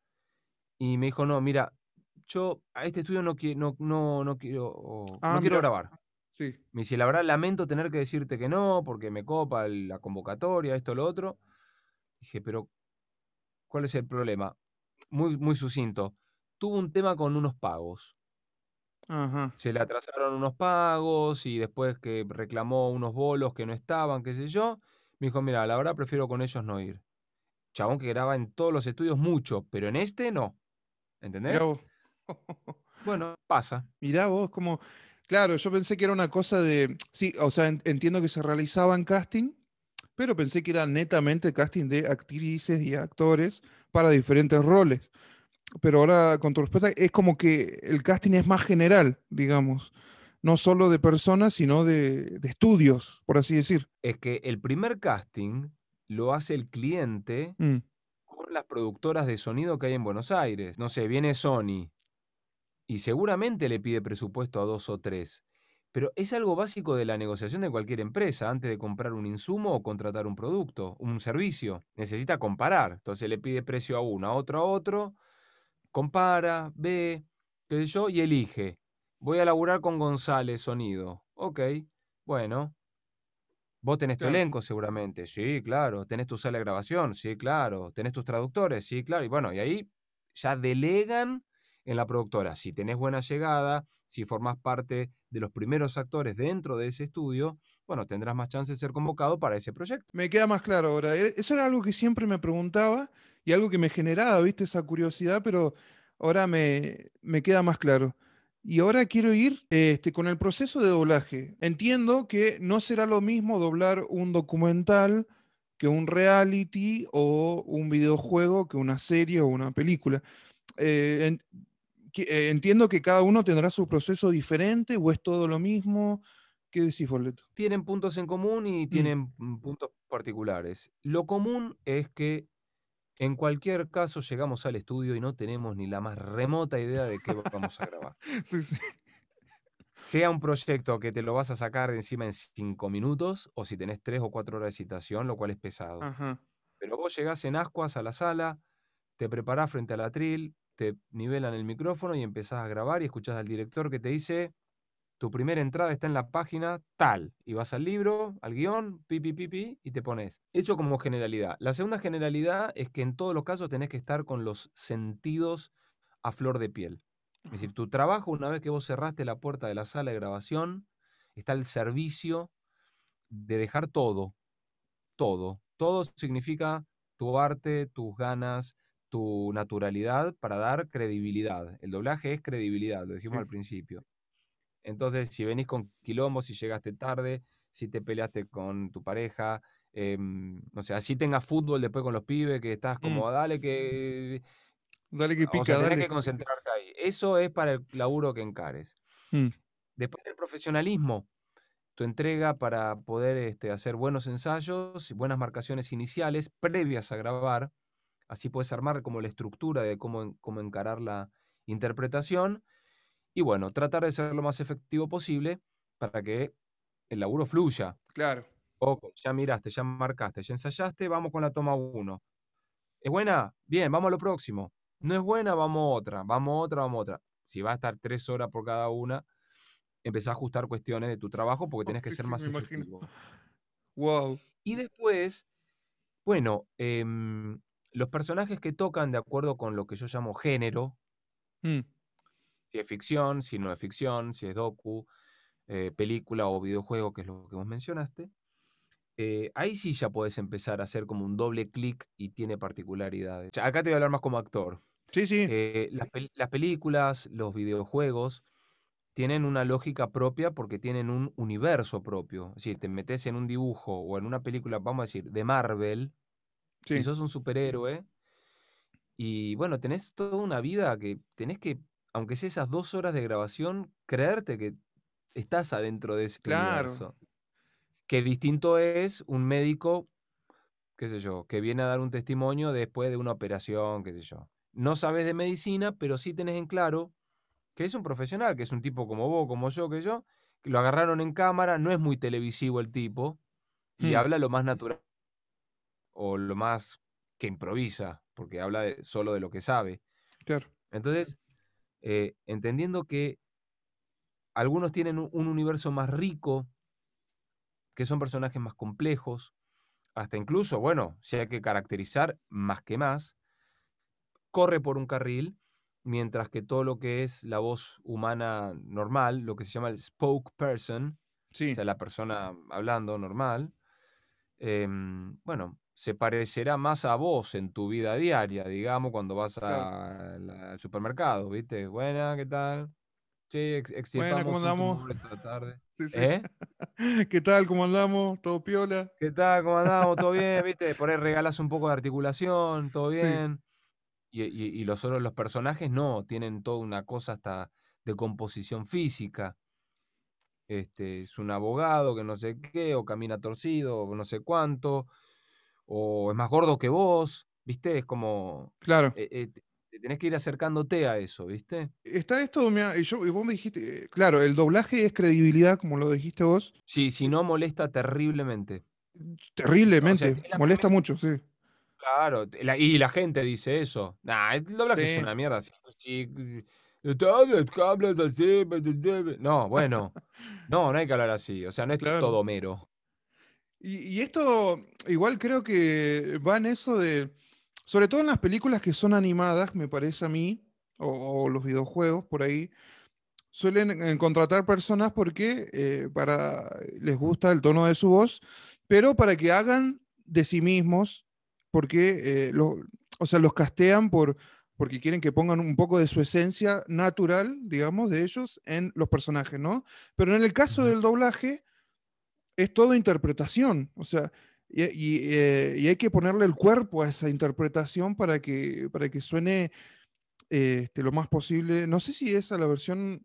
Speaker 3: y me dijo, no, mira, yo a este estudio no, no, no, no quiero, o-
Speaker 2: Ah,
Speaker 3: no quiero grabar.
Speaker 2: Sí.
Speaker 3: Me dice, la verdad, lamento tener que decirte que no, porque me copa la convocatoria, esto, lo otro. Dije, pero, ¿cuál es el problema? Muy, muy sucinto. Tuvo un tema con unos pagos
Speaker 2: Ajá.
Speaker 3: se le atrasaron unos pagos y después que reclamó unos bolos que no estaban, qué sé yo, me dijo, mira, la verdad prefiero con ellos no ir. Chabón que graba en todos los estudios mucho, pero en este no. ¿Entendés? Bueno, pasa.
Speaker 2: Mirá vos, como. Claro, yo pensé que era una cosa de. Sí, o sea, en- entiendo que se realizaban casting, pero pensé que era netamente casting de actrices y actores para diferentes roles. Pero ahora, con tu respuesta, es como que el casting es más general, digamos. No solo de personas, sino de, de estudios, por así decir.
Speaker 3: Es que el primer casting lo hace el cliente
Speaker 2: Mm,
Speaker 3: con las productoras de sonido que hay en Buenos Aires. No sé, viene Sony y seguramente le pide presupuesto a dos o tres. Pero es algo básico de la negociación de cualquier empresa antes de comprar un insumo o contratar un producto, un servicio. Necesita comparar. Entonces le pide precio a uno, a otro, a otro, compara, ve, qué sé yo, y elige. Voy a laburar con González Sonido. Ok, bueno. Vos tenés tu elenco seguramente. Sí, claro. Tenés tu sala de grabación. Sí, claro. Tenés tus traductores. Sí, claro. Y bueno, y ahí ya delegan en la productora. Si tenés buena llegada, si formás parte de los primeros actores dentro de ese estudio, bueno, tendrás más chance de ser convocado para ese proyecto.
Speaker 2: Me queda más claro ahora. E- Eso era algo que siempre me preguntaba y algo que me generaba, viste, esa curiosidad, pero ahora me, me queda más claro. Y ahora quiero ir este, con el proceso de doblaje. Entiendo que no será lo mismo doblar un documental que un reality o un videojuego que una serie o una película. Eh, eh, entiendo que cada uno tendrá su proceso diferente o es todo lo mismo. ¿Qué decís, Boleto?
Speaker 3: Tienen puntos en común y tienen mm, puntos particulares. Lo común es que en cualquier caso llegamos al estudio y no tenemos ni la más remota idea de qué vamos a grabar.
Speaker 2: Sí, sí.
Speaker 3: Sea un proyecto que te lo vas a sacar de encima en cinco minutos o si tenés tres o cuatro horas de citación, lo cual es pesado.
Speaker 2: Ajá.
Speaker 3: Pero vos llegás en ascuas a la sala, te preparás frente al atril, te nivelan el micrófono y empezás a grabar y escuchás al director que te dice, tu primera entrada está en la página tal. Y vas al libro, al guion, pi, pi, pi, pi, y te pones. Eso como generalidad. La segunda generalidad es que en todos los casos tenés que estar con los sentidos a flor de piel. Es decir, tu trabajo, una vez que vos cerraste la puerta de la sala de grabación, está al servicio de dejar todo, todo. Todo significa tu arte, tus ganas, tu naturalidad para dar credibilidad. El doblaje es credibilidad, lo dijimos
Speaker 2: Sí.
Speaker 3: al principio. Entonces, si venís con quilombo, si llegaste tarde, si te peleaste con tu pareja, em, no sé, así tengas fútbol después con los pibes, que estás como, dale que...
Speaker 2: Dale que
Speaker 3: O
Speaker 2: pica,
Speaker 3: sea, tenés
Speaker 2: dale.
Speaker 3: que concentrarte ahí. Eso es para el laburo que encares.
Speaker 2: Mm.
Speaker 3: Después del profesionalismo, tu entrega para poder este, hacer buenos ensayos y buenas marcaciones iniciales previas a grabar. Así puedes armar como la estructura de cómo, cómo encarar la interpretación. Y bueno, tratar de ser lo más efectivo posible para que el laburo fluya.
Speaker 2: Claro.
Speaker 3: Ok, ya miraste, ya marcaste, ya ensayaste, vamos con la toma 1. ¿Es buena? Bien, vamos a lo próximo. No es buena, vamos a otra, vamos a otra, vamos a otra. Si va a estar tres horas por cada una, empezá a ajustar cuestiones de tu trabajo porque tienes que
Speaker 2: Sí,
Speaker 3: ser
Speaker 2: sí,
Speaker 3: más
Speaker 2: me imagino.
Speaker 3: efectivo.
Speaker 2: Wow.
Speaker 3: Y después, bueno, em, los personajes que tocan de acuerdo con lo que yo llamo género,
Speaker 2: Mm,
Speaker 3: si es ficción, si no es ficción, si es docu, eh, película o videojuego, que es lo que vos mencionaste, eh, ahí sí ya podés empezar a hacer como un doble clic y tiene particularidades. Ya, Acá te voy a hablar más como actor.
Speaker 2: Sí, sí.
Speaker 3: Eh, las, pel- las películas, los videojuegos, tienen una lógica propia porque tienen un universo propio. Decir, te metes en un dibujo o en una película, vamos a decir, de Marvel,
Speaker 2: sí.
Speaker 3: y sos un superhéroe, y bueno, tenés toda una vida que tenés que, aunque sea esas dos horas de grabación, creerte que estás adentro de ese
Speaker 2: Claro.
Speaker 3: universo. Que distinto es un médico, qué sé yo, que viene a dar un testimonio después de una operación, qué sé yo. No sabes de medicina, pero sí tenés en claro que es un profesional, que es un tipo como vos, como yo, que yo, que lo agarraron en cámara, no es muy televisivo el tipo, y
Speaker 2: Hmm.
Speaker 3: habla lo más natural o lo más que improvisa, porque habla de- solo de lo que sabe.
Speaker 2: Claro.
Speaker 3: Entonces, eh, entendiendo que algunos tienen un, un universo más rico, que son personajes más complejos, hasta incluso, bueno, si hay que caracterizar más que más, corre por un carril, mientras que todo lo que es la voz humana normal, lo que se llama el spokesperson,
Speaker 2: Sí.
Speaker 3: o sea, la persona hablando normal, em, bueno, se parecerá más a vos en tu vida diaria, digamos, cuando vas a al supermercado, ¿viste? Buena, ¿qué tal? Sí,
Speaker 2: Buena, ¿cómo andamos?
Speaker 3: esta tarde.
Speaker 2: Sí, sí.
Speaker 3: ¿Eh?
Speaker 2: ¿Qué tal? ¿Cómo andamos? ¿Todo piola?
Speaker 3: ¿Qué tal? ¿Cómo andamos? ¿Todo bien? ¿Viste? Por ahí regalas un poco de articulación, ¿todo
Speaker 2: Sí.
Speaker 3: bien? Y, y- y los otros, los personajes no, tienen toda una cosa hasta de composición física. Este, es un abogado que no sé qué, o camina torcido, o no sé cuánto, o es más gordo que vos, ¿viste? Es como,
Speaker 2: Claro.
Speaker 3: eh, eh, te te tenés que ir acercándote a eso, ¿viste?
Speaker 2: Está esto, mirá, y, yo, y vos me dijiste, eh, claro, el doblaje es credibilidad, como lo dijiste vos,
Speaker 3: Sí, si no molesta terriblemente.
Speaker 2: terriblemente, molesta mucho, sí.
Speaker 3: Claro, la- y la gente dice eso. Nah, el doblaje
Speaker 2: Sí.
Speaker 3: es una mierda. Si, si- no, bueno, no, no hay que hablar así. O sea, no es
Speaker 2: Claro.
Speaker 3: todo mero.
Speaker 2: Y, y esto igual creo que va en eso de, sobre todo en las películas que son animadas, me parece a mí, o, o los videojuegos por ahí, suelen eh, contratar personas porque eh, para, les gusta el tono de su voz, pero para que hagan de sí mismos, porque eh, lo- o sea, los castean por, porque quieren que pongan un poco de su esencia natural, digamos, de ellos en los personajes, ¿no? Pero en el caso del doblaje, es toda interpretación, o sea, y, y, eh, y hay que ponerle el cuerpo a esa interpretación para que, para que suene eh, este, lo más posible. No sé si es a la versión,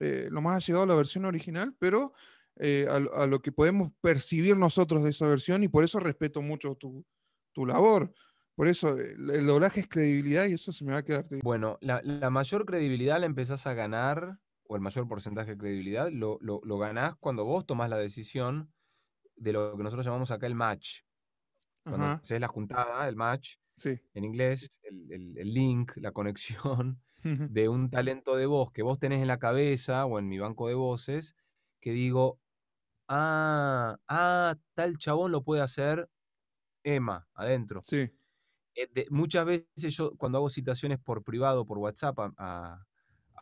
Speaker 2: eh, lo más llegado a la versión original, pero eh, a, lo- que podemos percibir nosotros de esa versión y por eso respeto mucho tu, tu labor. Por eso el, el doblaje es credibilidad y eso se me va a quedar.
Speaker 3: Bueno, la, la mayor credibilidad la empezás a ganar, o el mayor porcentaje de credibilidad, lo, lo, lo ganás cuando vos tomás la decisión de lo que nosotros llamamos acá el match. Cuando haces la juntada, el match,
Speaker 2: sí.
Speaker 3: en inglés, el, el- el link, la conexión de un talento de voz que vos tenés en la cabeza o en mi banco de voces, que digo, ah, ah, tal chabón lo puede hacer Emma, adentro.
Speaker 2: Sí,
Speaker 3: Eh, de- muchas veces yo cuando hago citaciones por privado, por WhatsApp a, a-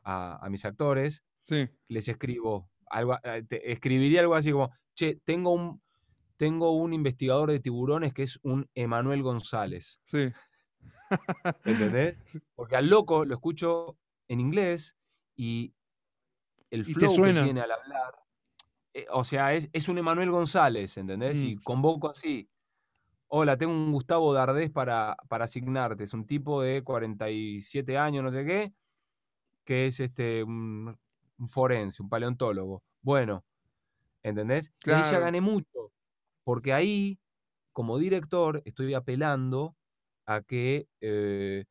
Speaker 3: a- a mis actores,
Speaker 2: sí,
Speaker 3: les escribo algo, eh, te- escribiría algo así como, che, tengo un, tengo un investigador de tiburones que es un Emanuel González.
Speaker 2: sí.
Speaker 3: ¿Entendés? Porque al loco lo escucho en inglés y el
Speaker 2: Y
Speaker 3: flow que tiene al hablar, eh, o sea, es, es un Emanuel González, ¿entendés?
Speaker 2: Mm.
Speaker 3: Y convoco así. Hola, tengo un Gustavo Dardés para, para asignarte. Es un tipo de 47 años, no sé qué, que es este, un, un forense, un paleontólogo. Bueno, ¿Entendés? Y ahí ya
Speaker 2: Claro.
Speaker 3: gané mucho. Porque ahí, como director, estoy apelando a que eh,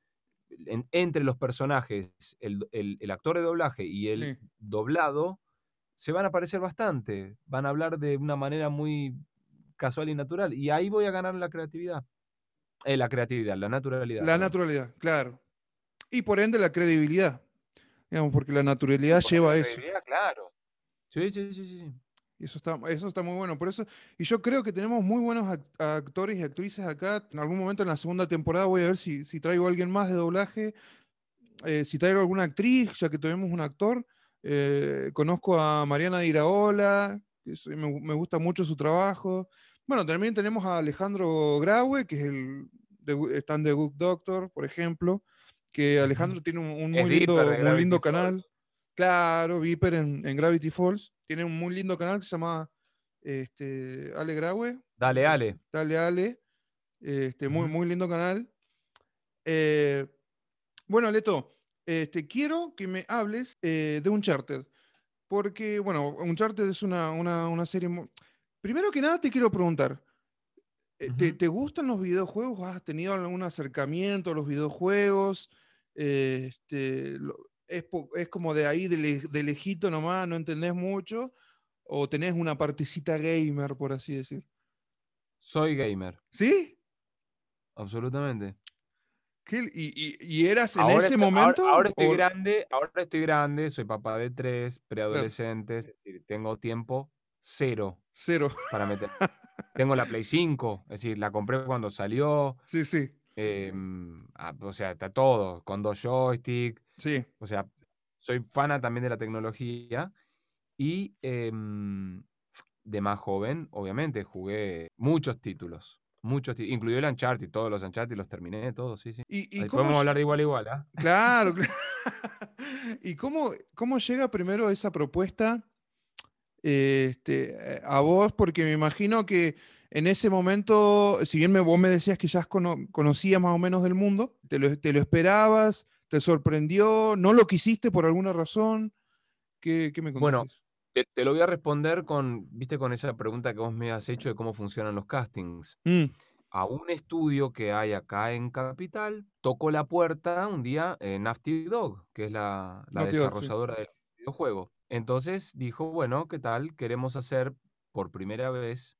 Speaker 3: en- entre los personajes, el, el- el actor de doblaje y el
Speaker 2: Sí.
Speaker 3: doblado, se van a parecer bastante. Van a hablar de una manera muy casual y natural. Y ahí voy a ganar la creatividad. Eh, la creatividad, la naturalidad.
Speaker 2: La naturalidad, claro. Y por ende la credibilidad. Digamos, porque la naturalidad lleva a
Speaker 3: la
Speaker 2: eso.
Speaker 3: claro. Sí, sí, sí, sí.
Speaker 2: Y eso está, eso está muy bueno. Por eso, y yo creo que tenemos muy buenos act- actores y actrices acá. En algún momento en la segunda temporada voy a ver si, si traigo a alguien más de doblaje. eh, si traigo alguna actriz, ya que tenemos un actor. Eh, conozco a Mariana de Iraola, que es- me, gu- me gusta mucho su trabajo. Bueno, también tenemos a Alejandro Graue, que es el de, está en The Good Doctor, por ejemplo. Que. Alejandro tiene un, muy lindo, muy lindo
Speaker 3: Falls.
Speaker 2: canal. Claro, Viper en, en Gravity Falls. Tiene un muy lindo canal que se llama este, Ale Graue.
Speaker 3: Dale, Ale.
Speaker 2: Dale Ale. Este, muy, muy lindo canal. Eh, bueno, Leto, este, quiero que me hables eh, de Uncharted. Porque, bueno, Uncharted es una, una, una serie. Primero que nada, te quiero preguntar. Eh, ¿Te, gustan los videojuegos? ¿Has tenido algún acercamiento a los videojuegos? Eh, este, es, como de ahí, de, le- de lejito nomás, no entendés mucho? ¿O tenés una partecita gamer, por así decir?
Speaker 3: Soy gamer,
Speaker 2: ¿Sí?
Speaker 3: absolutamente.
Speaker 2: ¿Qué- y, y- y eras en
Speaker 3: Ahora
Speaker 2: ese
Speaker 3: estoy-
Speaker 2: momento?
Speaker 3: Ahora, estoy
Speaker 2: o-
Speaker 3: grande, ahora estoy grande, soy papá de tres, preadolescentes, es decir, tengo tiempo cero
Speaker 2: Cero.
Speaker 3: para meter. tengo la Play 5, es decir, la compré cuando salió,
Speaker 2: Sí, sí,
Speaker 3: em, ah, o sea, está todo, con dos joysticks,
Speaker 2: sí.
Speaker 3: o sea, soy fana también de la tecnología y em, de más joven, obviamente, jugué muchos títulos, muchos títulos, incluido el Uncharted, todos los Uncharted los terminé, todos, sí, sí.
Speaker 2: ¿Y, y
Speaker 3: Ahí
Speaker 2: cómo,
Speaker 3: podemos hablar de igual a igual, ¿ah?
Speaker 2: Claro, claro. ¿Y cómo, cómo llega primero esa propuesta este, eh, a vos? Porque me imagino que en ese momento, si bien me, vos me decías que ya cono- conocías más o menos del mundo, te lo, te lo esperabas, te sorprendió, no lo quisiste por alguna razón. ¿Qué, qué me contás?
Speaker 3: Bueno? Te, te lo voy a responder con, viste, con esa pregunta que vos me has hecho de cómo funcionan los castings.
Speaker 2: Mm,
Speaker 3: A un estudio que hay acá en Capital, tocó la puerta un día en Naughty Dog, que es la,
Speaker 2: sí.
Speaker 3: desarrolladora del videojuego. Entonces dijo, bueno, ¿qué tal? Queremos hacer por primera vez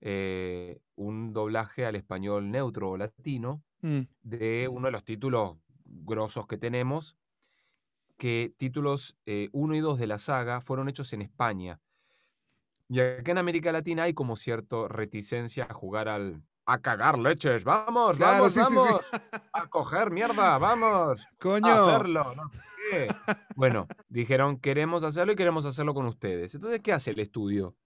Speaker 3: eh, un doblaje al español neutro o latino
Speaker 2: mm,
Speaker 3: de uno de los títulos grosos que tenemos, que títulos 1 y 2 de la saga fueron hechos en España. Y acá en América Latina hay como cierta reticencia a jugar al... A cagar leches, vamos,
Speaker 2: Claro,
Speaker 3: vamos,
Speaker 2: sí, sí, sí.
Speaker 3: vamos. A coger mierda, vamos.
Speaker 2: Coño.
Speaker 3: A hacerlo, no sé qué. Bueno, dijeron, queremos hacerlo y queremos hacerlo con ustedes. Entonces, ¿qué hace el estudio?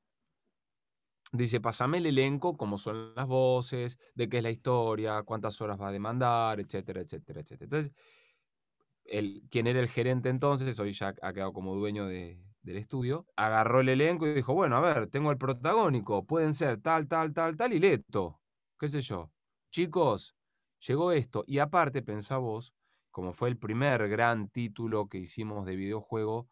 Speaker 3: Dice, pasame el elenco, cómo son las voces, de qué es la historia, cuántas horas va a demandar, etcétera, etcétera, etcétera. Entonces, el, quien era el gerente entonces, hoy ya ha quedado como dueño de- del estudio, agarró el elenco y dijo, bueno, a ver, tengo el protagónico, pueden ser tal, tal, tal, tal y Leto, qué sé yo. Chicos, llegó esto. Y aparte, pensá vos, como fue el primer gran título que hicimos de videojuego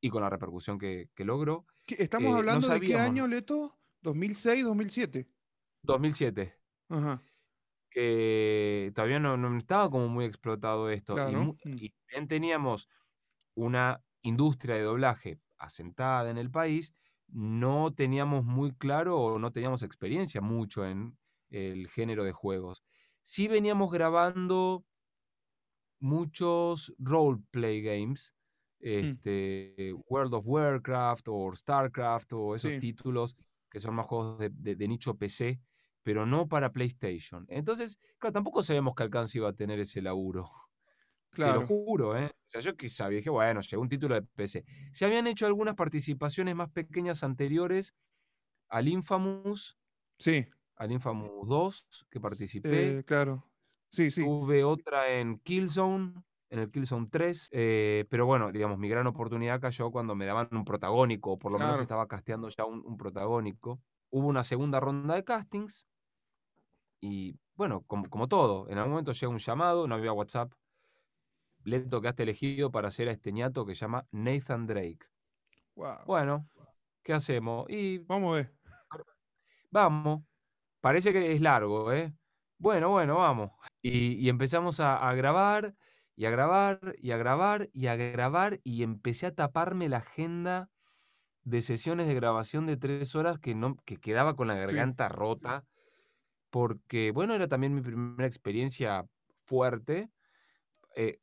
Speaker 3: y con la repercusión que, que logró,
Speaker 2: ¿Qué- ¿Estamos
Speaker 3: eh, no
Speaker 2: hablando de qué año, Leto? ¿2006, 2007?
Speaker 3: 2007.
Speaker 2: Ajá.
Speaker 3: que todavía no, no estaba como muy explotado esto. Y,
Speaker 2: Claro, mm.
Speaker 3: y teníamos una industria de doblaje asentada en el país, no teníamos muy claro o no teníamos experiencia mucho en el género de juegos. Sí veníamos grabando muchos roleplay games,
Speaker 2: Mm.
Speaker 3: este, World of Warcraft o StarCraft o esos
Speaker 2: Sí.
Speaker 3: títulos que son más juegos de, de- de nicho PC, pero no para PlayStation. Entonces, claro, tampoco sabemos qué alcance iba a tener ese laburo. Te lo
Speaker 2: Claro.
Speaker 3: juro, ¿eh? O sea, yo que sabía, dije, bueno, llegó un título de PC. Se habían hecho algunas participaciones más pequeñas anteriores al Infamous,
Speaker 2: Sí,
Speaker 3: al Infamous 2, que participé.
Speaker 2: eh, claro. Sí, sí.
Speaker 3: Tuve otra en Killzone, en el Killzone 3, eh, pero bueno, digamos, mi gran oportunidad cayó cuando me daban un protagónico, o por lo menos
Speaker 2: Claro.
Speaker 3: estaba casteando ya un, un protagónico. Hubo una segunda ronda de castings y bueno, como, como todo, en algún momento llega un llamado, no había WhatsApp. Leto quedaste elegido para hacer a este ñato que se llama Nathan Drake.
Speaker 2: Wow.
Speaker 3: Bueno, ¿Qué hacemos? Y
Speaker 2: Vamos a ver.
Speaker 3: vamos. Parece que es largo, ¿eh? Bueno, bueno, vamos. Y, y empezamos a, a grabar, y a grabar, y a grabar, y a grabar, y empecé a taparme la agenda de sesiones de grabación de tres horas que, no, que quedaba con la garganta rota, porque, bueno, era también mi primera experiencia fuerte, eh,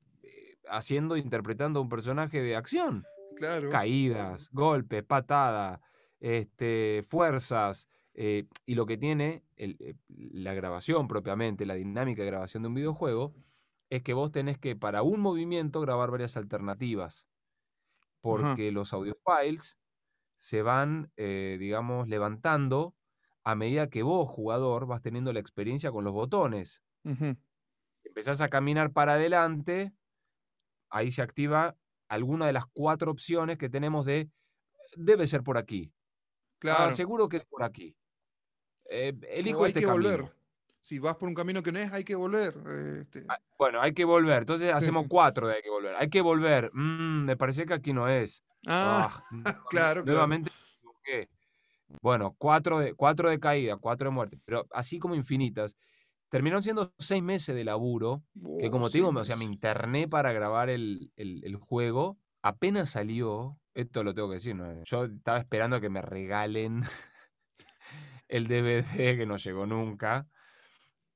Speaker 3: haciendo, interpretando un personaje de acción
Speaker 2: Claro.
Speaker 3: caídas, golpes, patadas, este, fuerzas, eh, y lo que tiene el- eh, la grabación propiamente, la dinámica de grabación de un videojuego, es que vos tenés que para un movimiento grabar varias alternativas, porque los audio files se van, eh, digamos, levantando a medida que vos, jugador, vas teniendo la experiencia con los botones. Empezás a caminar para adelante, ahí se activa alguna de las cuatro opciones que tenemos de debe ser por aquí. Ah,
Speaker 2: Claro.
Speaker 3: seguro que es por aquí. Eh, elijo
Speaker 2: hay
Speaker 3: este
Speaker 2: que
Speaker 3: camino.
Speaker 2: volver. Si vas por un camino que no es, hay que volver. este.
Speaker 3: Ah, Bueno, hay que volver. Entonces hacemos
Speaker 2: sí.
Speaker 3: cuatro de hay que volver. Hay que volver. Mm, me parece que aquí no es.
Speaker 2: Ah,
Speaker 3: Ah, nuevamente-
Speaker 2: claro, claro.
Speaker 3: Nuevamente me equivoqué. Bueno, cuatro de, cuatro de caída, cuatro de muerte. Pero así como infinitas. Terminaron siendo seis meses de laburo. Que como te digo, o sea, me interné para grabar el, el- el juego. Apenas salió, esto lo tengo que decir, ¿no? yo estaba esperando a que me regalen el DVD que no llegó nunca.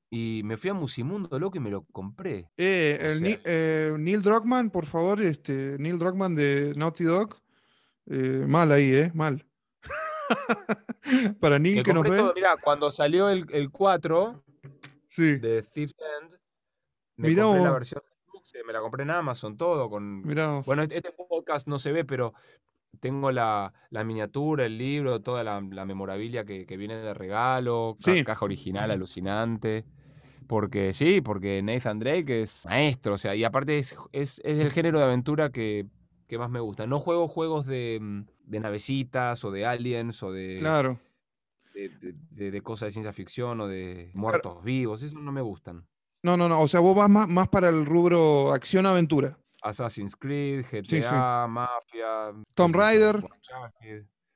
Speaker 3: Y me fui a Musimundo, loco, y me lo compré.
Speaker 2: Eh, el
Speaker 3: sea-
Speaker 2: eh, Neil Druckmann, por favor, este, Neil Druckmann de Naughty Dog. eh, mal ahí, ¿eh? Mal. Para Neil
Speaker 3: Me
Speaker 2: que nos ve.
Speaker 3: todo, mirá, cuando salió el, el 4
Speaker 2: Sí,
Speaker 3: de Thief's End, me
Speaker 2: Mirá
Speaker 3: compré la versión deluxe, me la compré en Amazon, todo, con,
Speaker 2: mirá.
Speaker 3: Bueno, este podcast no se ve, pero tengo la, la miniatura, el libro, toda la, la memorabilia que, que viene de regalo, ca-
Speaker 2: Sí.
Speaker 3: caja original alucinante. Porque sí, porque Nathan Drake es maestro, o sea, y aparte es, es, es el género de aventura que, que más me gusta. No juego juegos de, mm, de navecitas o de aliens o de,
Speaker 2: Claro.
Speaker 3: De, de- de- de cosas de ciencia ficción o de muertos vivos, esos no me gustan.
Speaker 2: No, no, no. O sea, vos vas más, más para el rubro acción-aventura.
Speaker 3: Assassin's Creed, GTA,
Speaker 2: Sí, sí.
Speaker 3: Mafia,
Speaker 2: Tomb Raider.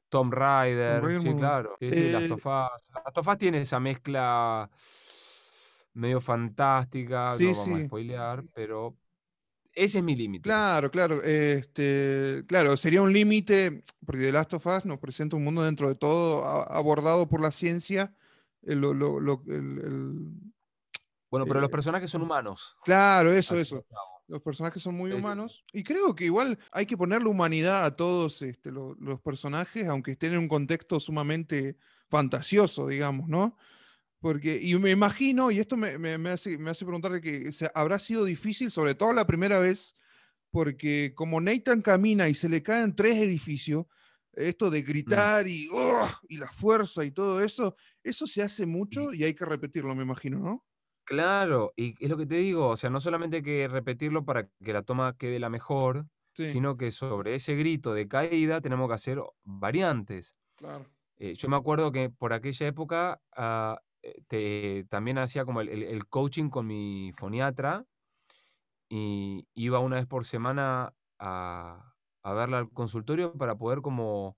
Speaker 3: Tomb Raider, sí, claro. Sí, Last
Speaker 2: Eh,
Speaker 3: of Us. Last of Us tiene esa mezcla medio fantástica, no vamos a spoilear, pero ese es mi límite.
Speaker 2: Claro, claro. Este, claro, sería un límite, porque The Last of Us nos presenta un mundo dentro de todo abordado por la ciencia. eh, lo- lo- lo- el- el-
Speaker 3: Bueno, pero los
Speaker 2: eh,
Speaker 3: personajes son humanos.
Speaker 2: Claro, eso, eso. Los personajes son muy humanos. Y creo que igual hay que ponerle humanidad a todos este, lo- los personajes, aunque estén en un contexto sumamente fantasioso, digamos, ¿no? Porque, y me imagino, y esto me, me- me hace, me hace preguntar que habrá sido difícil, sobre todo la primera vez, porque como Nathan camina y se le caen tres edificios, esto de gritar y, ¡oh! y la fuerza y todo eso, eso se hace mucho y hay que repetirlo, me imagino, ¿no?
Speaker 3: Claro, y es lo que te digo, o sea, no solamente hay que repetirlo para que la toma quede la mejor,
Speaker 2: Sí,
Speaker 3: sino que sobre ese grito de caída tenemos que hacer variantes.
Speaker 2: claro.
Speaker 3: Eh, yo me acuerdo que por aquella época ah, te- también hacía como el, el- el coaching con mi foniatra y iba una vez por semana a, a verla al consultorio para poder como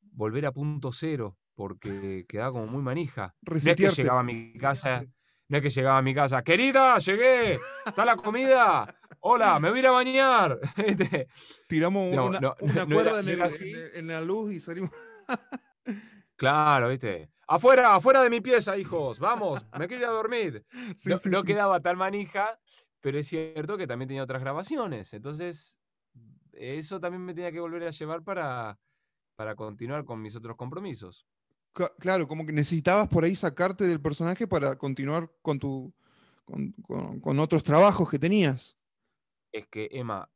Speaker 3: volver a punto cero, porque quedaba como muy manija. No es que llegaba a mi casa, no es que llegaba a mi casa, querida, llegué, está la comida, hola, me voy a ir a bañar.
Speaker 2: Tiramos
Speaker 3: No,
Speaker 2: una,
Speaker 3: no,
Speaker 2: una cuerda
Speaker 3: era
Speaker 2: en el- en la luz y salimos.
Speaker 3: Claro, ¿viste? Afuera, afuera de mi pieza, hijos. Vamos, me quiero ir a dormir.
Speaker 2: Sí,
Speaker 3: no
Speaker 2: sí,
Speaker 3: no
Speaker 2: sí.
Speaker 3: quedaba tan manija, pero es cierto que también tenía otras grabaciones. Entonces, eso también me tenía que volver a llevar para, para continuar con mis otros compromisos.
Speaker 2: Claro, como que necesitabas por ahí sacarte del personaje para continuar con tu con, con- con otros trabajos que tenías.
Speaker 3: Es que, Emma,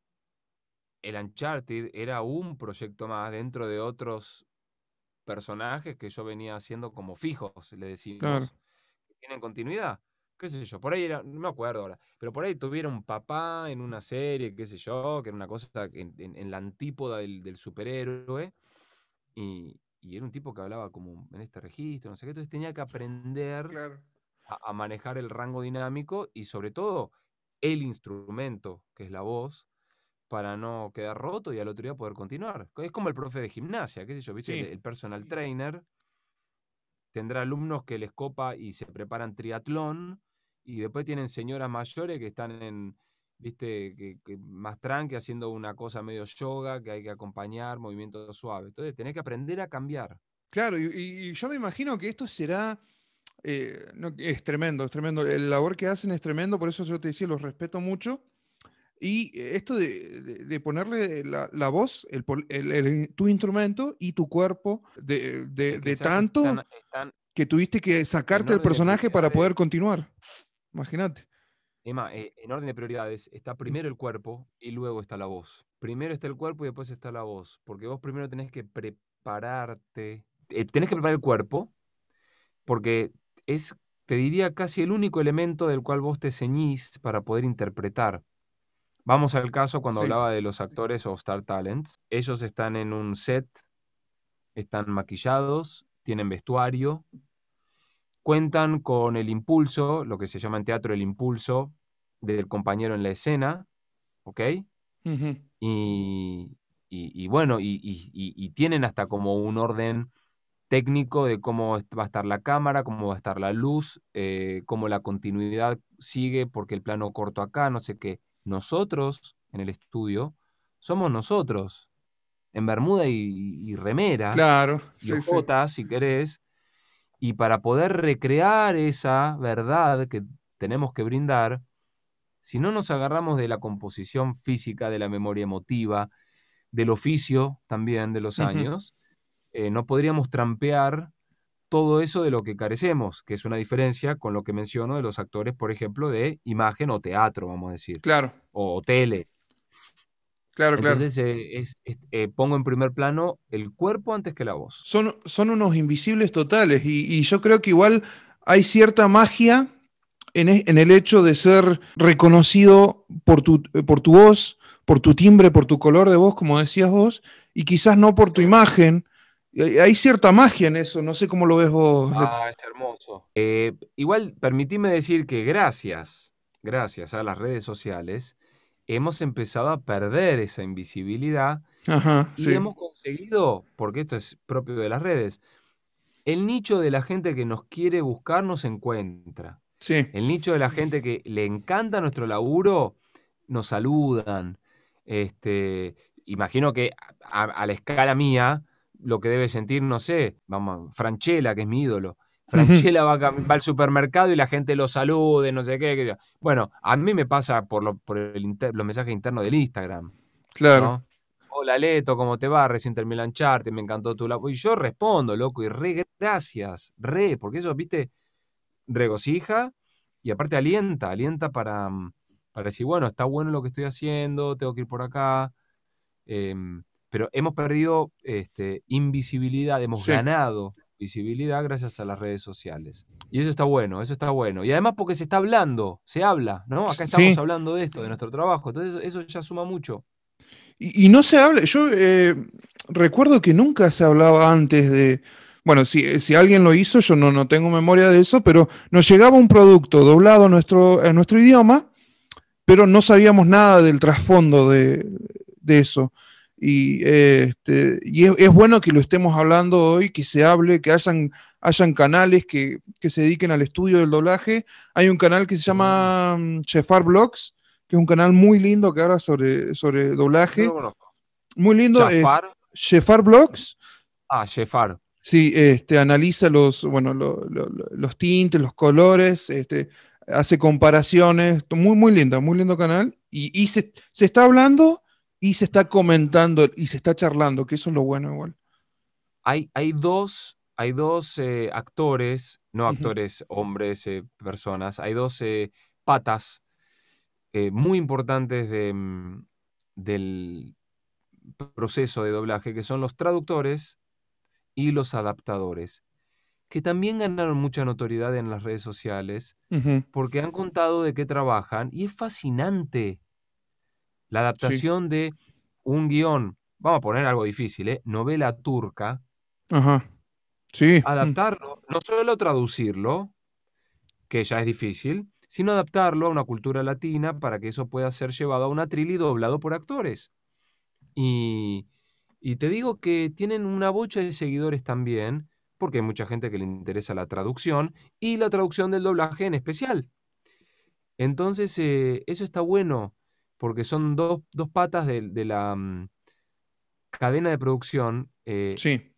Speaker 3: el Uncharted era un proyecto más dentro de otros personajes que yo venía haciendo como fijos, le decimos, que tienen continuidad. Qué sé yo, por ahí era, no me acuerdo ahora, pero por ahí tuviera un papá en una serie, qué sé yo, que era una cosa en, en- en la antípoda del, del superhéroe, y, y era un tipo que hablaba como en este registro, no sé qué, entonces tenía que aprender
Speaker 2: Claro.
Speaker 3: a, a manejar el rango dinámico y sobre todo el instrumento, que es la voz, para no quedar roto y al otro día poder continuar. Es como el profe de gimnasia, qué sé yo, ¿viste?
Speaker 2: Sí.
Speaker 3: El, el personal trainer tendrá alumnos que les copa y se preparan triatlón y después tienen señoras mayores que están en, viste, que, que más tranqui haciendo una cosa medio yoga que hay que acompañar, movimientos suaves. Entonces tenés que aprender a cambiar.
Speaker 2: Claro, y yo me imagino que esto será, eh, no, es tremendo, es tremendo. El labor que hacen es tremendo, por eso yo te decía, los respeto mucho. Y eh, esto de, de- de ponerle la, la voz, el, pol- el- el- tu instrumento y tu cuerpo, de, de- tanto
Speaker 3: están- están-
Speaker 2: que tuviste que sacarte el
Speaker 3: orden de
Speaker 2: personaje para poder continuar. Imagínate.
Speaker 3: Emma, eh, en orden de prioridades, está primero el cuerpo y luego está la voz. Primero está el cuerpo y después está la voz, porque vos primero tenés que prepararte, eh, tenés que preparar el cuerpo, porque es, te diría, casi el único elemento del cual vos te ceñís para poder interpretar. Vamos al caso cuando
Speaker 2: Sí.
Speaker 3: hablaba de los actores o Star Talents. Ellos están en un set, están maquillados, tienen vestuario, cuentan con el impulso, lo que se llama en teatro el impulso del compañero en la escena, ¿ok? Y, y- y bueno, y, tienen hasta como un orden técnico de cómo va a estar la cámara, cómo va a estar la luz, eh, cómo la continuidad sigue, porque el plano corto acá, no sé qué. Nosotros, en el estudio, somos nosotros, en bermuda y, y remera
Speaker 2: Claro,
Speaker 3: y
Speaker 2: sí,
Speaker 3: si querés, y para poder recrear esa verdad que tenemos que brindar, si no nos agarramos de la composición física, de la memoria emotiva, del oficio también de los años, eh, no podríamos trampear todo eso de lo que carecemos, que es una diferencia con lo que menciono de los actores, por ejemplo, de imagen o teatro, vamos a decir,
Speaker 2: Claro,
Speaker 3: o, o tele.
Speaker 2: claro, claro.
Speaker 3: Entonces, eh, es- es- eh, pongo en primer plano el cuerpo antes que la voz.
Speaker 2: Son, son unos invisibles totales y, y yo creo que igual hay cierta magia en, e- en el hecho de ser reconocido por tu, por tu voz, por tu timbre, por tu color de voz, como decías vos, y quizás no por tu imagen. Hay cierta magia en eso, no sé cómo lo ves vos.
Speaker 3: Ah, es hermoso. Eh, igual, permitime decir que gracias, gracias a las redes sociales, hemos empezado a perder esa invisibilidad
Speaker 2: Ajá,
Speaker 3: y
Speaker 2: sí.
Speaker 3: hemos conseguido, porque esto es propio de las redes, el nicho de la gente que nos quiere buscar nos encuentra.
Speaker 2: Sí,
Speaker 3: El nicho de la gente que le encanta nuestro laburo, nos saludan. Este, imagino que a, a la escala mía, lo que debe sentir, no sé, vamos, Franchella, que es mi ídolo. Franchella va, al supermercado y la gente lo salude, no sé qué. Bueno, a mí me pasa por, lo- por el inter- los mensajes internos del Instagram.
Speaker 2: claro.
Speaker 3: ¿no? Hola Leto, ¿cómo te va? Recién terminé el Uncharted, me encantó tu labor. Y yo respondo, loco, y re gracias, re, porque eso, viste, regocija y aparte alienta, alienta para, mm, para decir, bueno, está bueno lo que estoy haciendo, tengo que ir por acá. Em, pero hemos perdido este, invisibilidad, hemos
Speaker 2: Sí.
Speaker 3: ganado visibilidad gracias a las redes sociales. Y eso está bueno, eso está bueno. Y además porque se está hablando, se habla, ¿no? Acá estamos
Speaker 2: Sí.
Speaker 3: hablando de esto, de nuestro trabajo. Entonces eso ya suma mucho.
Speaker 2: Y, y no se habla, yo eh, recuerdo que nunca se hablaba antes de, bueno, si, si alguien lo hizo, yo no, no tengo memoria de eso, pero nos llegaba un producto doblado a nuestro, a nuestro idioma, pero no sabíamos nada del trasfondo de, de eso. Y, eh, este, y es, es bueno que lo estemos hablando hoy, que se hable, que hayan, hayan canales que, que se dediquen al estudio del doblaje. Hay un canal que se llama mm, Chefar Blogs, que es un canal muy lindo que habla sobre, sobre doblaje. Muy lindo. eh. Chefar Blogs,
Speaker 3: Ah, Jefar.
Speaker 2: sí, este, analiza los, bueno, lo- lo- lo- los tintes, los colores, este, hace comparaciones. Muy, muy lindo, muy lindo canal. Y, y se, se está hablando y se está comentando y se está charlando, que eso es lo bueno igual.
Speaker 3: Hay, hay dos, hay dos eh, actores, no actores, hombres, eh, personas, hay dos eh, patas muy importantes de, mm, del proceso de doblaje, que son los traductores y los adaptadores, que también ganaron mucha notoriedad en las redes sociales porque han contado de qué trabajan y es fascinante la adaptación de un guion, vamos a poner algo difícil, ¿eh? novela turca,
Speaker 2: Ajá. Sí.
Speaker 3: adaptarlo, no solo traducirlo, que ya es difícil, sino adaptarlo a una cultura latina para que eso pueda ser llevado a un atril y doblado por actores. Y, y te digo que tienen una bocha de seguidores también, porque hay mucha gente que le interesa la traducción y la traducción del doblaje en especial. Entonces, eh, eso está bueno, porque son dos, dos patas de, de la mm, cadena de producción. eh,
Speaker 2: Sí,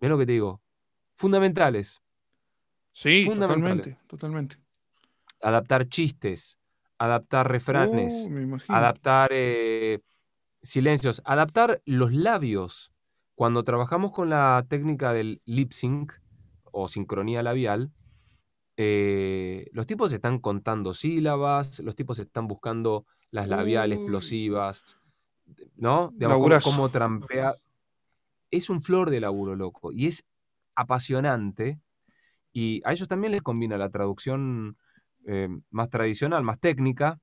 Speaker 3: Mira lo que te digo. Fundamentales.
Speaker 2: sí, totalmente,
Speaker 3: Fundamentales.
Speaker 2: totalmente.
Speaker 3: Adaptar chistes, adaptar refranes,
Speaker 2: Uh, me imagino.
Speaker 3: adaptar eh, silencios, adaptar los labios. Cuando trabajamos con la técnica del lip sync o sincronía labial, eh, los tipos están contando sílabas, los tipos están buscando las labiales
Speaker 2: Uy.
Speaker 3: explosivas, ¿no? Digamos, cómo, cómo trampea. Es un flor de laburo, loco, y es apasionante. Y a ellos también les combina la traducción eh, más tradicional, más técnica,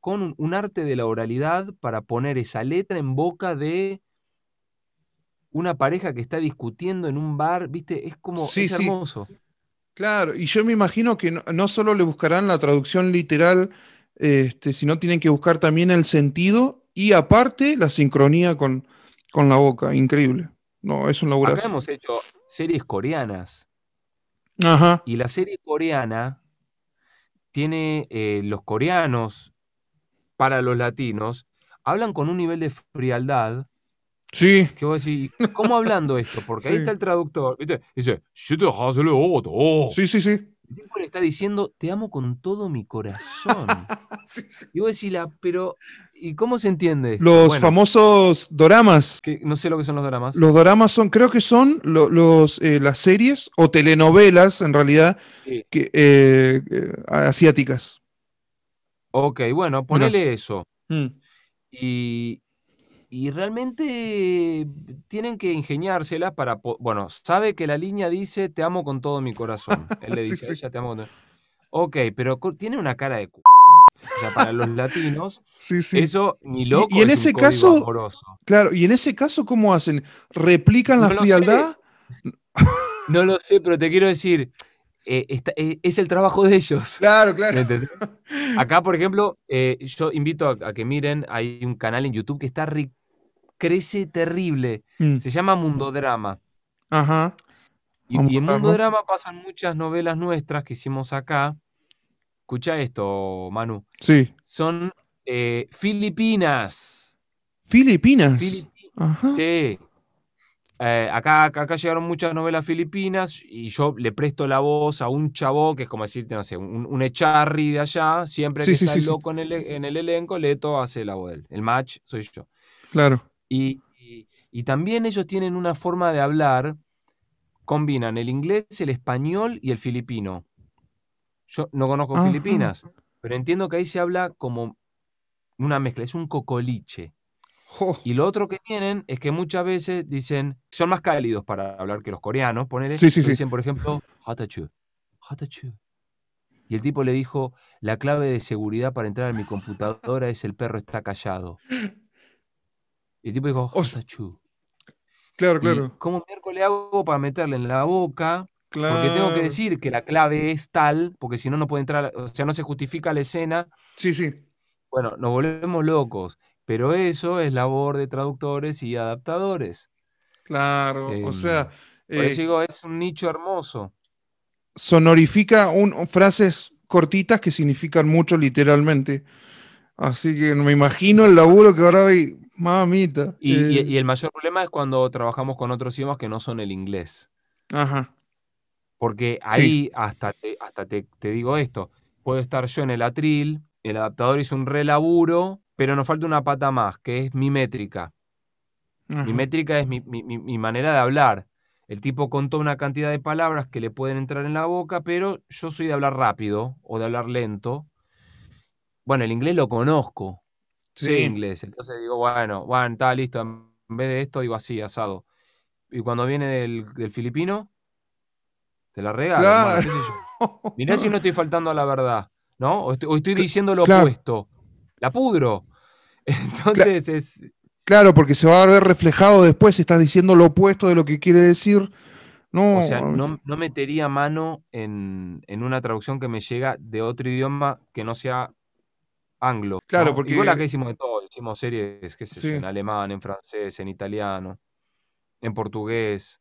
Speaker 3: con un, un arte de la oralidad para poner esa letra en boca de una pareja que está discutiendo en un bar, ¿viste? Es como,
Speaker 2: Sí,
Speaker 3: es
Speaker 2: sí.
Speaker 3: hermoso.
Speaker 2: Claro, y yo me imagino que no, no solo le buscarán la traducción literal, este, sino tienen que buscar también el sentido y aparte la sincronía con, con la boca. Increíble. No, es un
Speaker 3: Acá
Speaker 2: laburazo.
Speaker 3: hemos hecho series coreanas
Speaker 2: Ajá.
Speaker 3: y la serie coreana tiene eh, los coreanos para los latinos, hablan con un nivel de frialdad
Speaker 2: Sí,
Speaker 3: que vos decís, ¿cómo hablando esto? Porque ahí está el traductor, ¿viste? Dice,
Speaker 2: sí, sí, sí.
Speaker 3: El tipo le está diciendo, te amo con todo mi corazón.
Speaker 2: Sí, sí.
Speaker 3: Y vos decís, "La- pero, ¿y cómo se entiende esto?
Speaker 2: Los
Speaker 3: Bueno,
Speaker 2: famosos doramas.
Speaker 3: que no sé lo que son los dramas.
Speaker 2: Los doramas son, creo que son lo- los, eh, las series o telenovelas, en realidad,
Speaker 3: Sí.
Speaker 2: que, eh, eh, asiáticas.
Speaker 3: Ok, bueno, ponele eso.
Speaker 2: Mm.
Speaker 3: Y, y realmente tienen que ingeniárselas para... Bueno, sabe que la línea dice te amo con todo mi corazón. Él le
Speaker 2: Sí,
Speaker 3: dice a
Speaker 2: sí.
Speaker 3: ella te amo con todo". Ok, pero tiene una cara de c... O sea, para los latinos,
Speaker 2: Sí, sí.
Speaker 3: eso ni loco
Speaker 2: y en
Speaker 3: es un
Speaker 2: ese
Speaker 3: código
Speaker 2: caso-
Speaker 3: amoroso.
Speaker 2: Claro, y en ese caso, ¿cómo hacen? ¿Replican la
Speaker 3: No
Speaker 2: frialdad?
Speaker 3: No lo sé, pero te quiero decir, eh, está- eh, es el trabajo de ellos.
Speaker 2: Claro,
Speaker 3: ¿Me
Speaker 2: claro.
Speaker 3: entendés? Acá, por ejemplo, eh, yo invito a, a que miren, hay un canal en YouTube que está ri- crece terrible.
Speaker 2: Mm,
Speaker 3: Se llama Mundodrama.
Speaker 2: Ajá.
Speaker 3: Y, en
Speaker 2: a verlo.
Speaker 3: Mundodrama pasan muchas novelas nuestras que hicimos acá. Escucha esto, Manu.
Speaker 2: Sí.
Speaker 3: Son filipinas.
Speaker 2: Filipinas.
Speaker 3: Filipi-
Speaker 2: Ajá.
Speaker 3: sí. Eh, acá, acá, llegaron muchas novelas filipinas y yo le presto la voz a un chavo que es como decirte, no sé, un, un echarri de allá. Siempre
Speaker 2: Sí,
Speaker 3: que
Speaker 2: sí,
Speaker 3: está
Speaker 2: sí,
Speaker 3: el
Speaker 2: sí.
Speaker 3: loco en el, en el elenco, Leto hace la voz de él. El match soy yo.
Speaker 2: Claro.
Speaker 3: Y, y- y también ellos tienen una forma de hablar, combinan el inglés, el español y el filipino. Yo no conozco
Speaker 2: Ajá.
Speaker 3: Filipinas, pero entiendo que ahí se habla como una mezcla, es un cocoliche.
Speaker 2: Jo.
Speaker 3: Y lo otro que tienen es que muchas veces dicen, son más cálidos para hablar que los coreanos, ponele.
Speaker 2: Sí, sí, sí.
Speaker 3: Dicen, por ejemplo, hatachu, hatachu. Y el tipo le dijo, la clave de seguridad para entrar en mi computadora es el perro está callado. Y el tipo dijo, hatachu.
Speaker 2: Claro,
Speaker 3: ¿Y
Speaker 2: claro.
Speaker 3: cómo miércoles hago para meterle en la boca?
Speaker 2: Claro.
Speaker 3: Porque tengo que decir que la clave es tal, porque si no, no puede entrar, o sea, no se justifica la escena.
Speaker 2: Sí, sí.
Speaker 3: Bueno, nos volvemos locos. Pero eso es labor de traductores y adaptadores.
Speaker 2: Claro. O
Speaker 3: Em,
Speaker 2: sea,
Speaker 3: Por
Speaker 2: eh,
Speaker 3: eso digo, es un nicho hermoso.
Speaker 2: sonorifica un- frases cortitas que significan mucho literalmente. Así que me imagino el laburo que ahora hay. Mamita.
Speaker 3: Y,
Speaker 2: Eh,
Speaker 3: y el mayor problema es cuando trabajamos con otros idiomas que no son el inglés.
Speaker 2: Ajá.
Speaker 3: Porque ahí hasta, te, hasta te, te digo esto, puedo estar yo en el atril, el adaptador hizo un relaburo, pero nos falta una pata más, que es mi métrica.
Speaker 2: ajá.
Speaker 3: Mi métrica es mi, mi- mi- manera de hablar. El tipo contó una cantidad de palabras que le pueden entrar en la boca, pero yo soy de hablar rápido o de hablar lento. Bueno, el inglés lo conozco, sé
Speaker 2: Sí.
Speaker 3: inglés. Entonces digo, bueno, bueno, está listo. En vez de esto digo así, asado. Y cuando viene del, del filipino, te la regalo. hermano, sé yo. Mirá si no estoy faltando a la verdad, ¿no? O estoy, o estoy diciendo lo
Speaker 2: claro.
Speaker 3: opuesto. La pudro. Entonces es,
Speaker 2: Claro, porque se va a ver reflejado después, estás diciendo lo opuesto de lo que quiere decir. No,
Speaker 3: O sea, no, no metería mano en, en una traducción que me llega de otro idioma que no sea anglo.
Speaker 2: Claro,
Speaker 3: ¿no?
Speaker 2: porque-
Speaker 3: Igual acá hicimos de todo, hicimos series, qué sé yo, en alemán, en francés, en italiano, en portugués.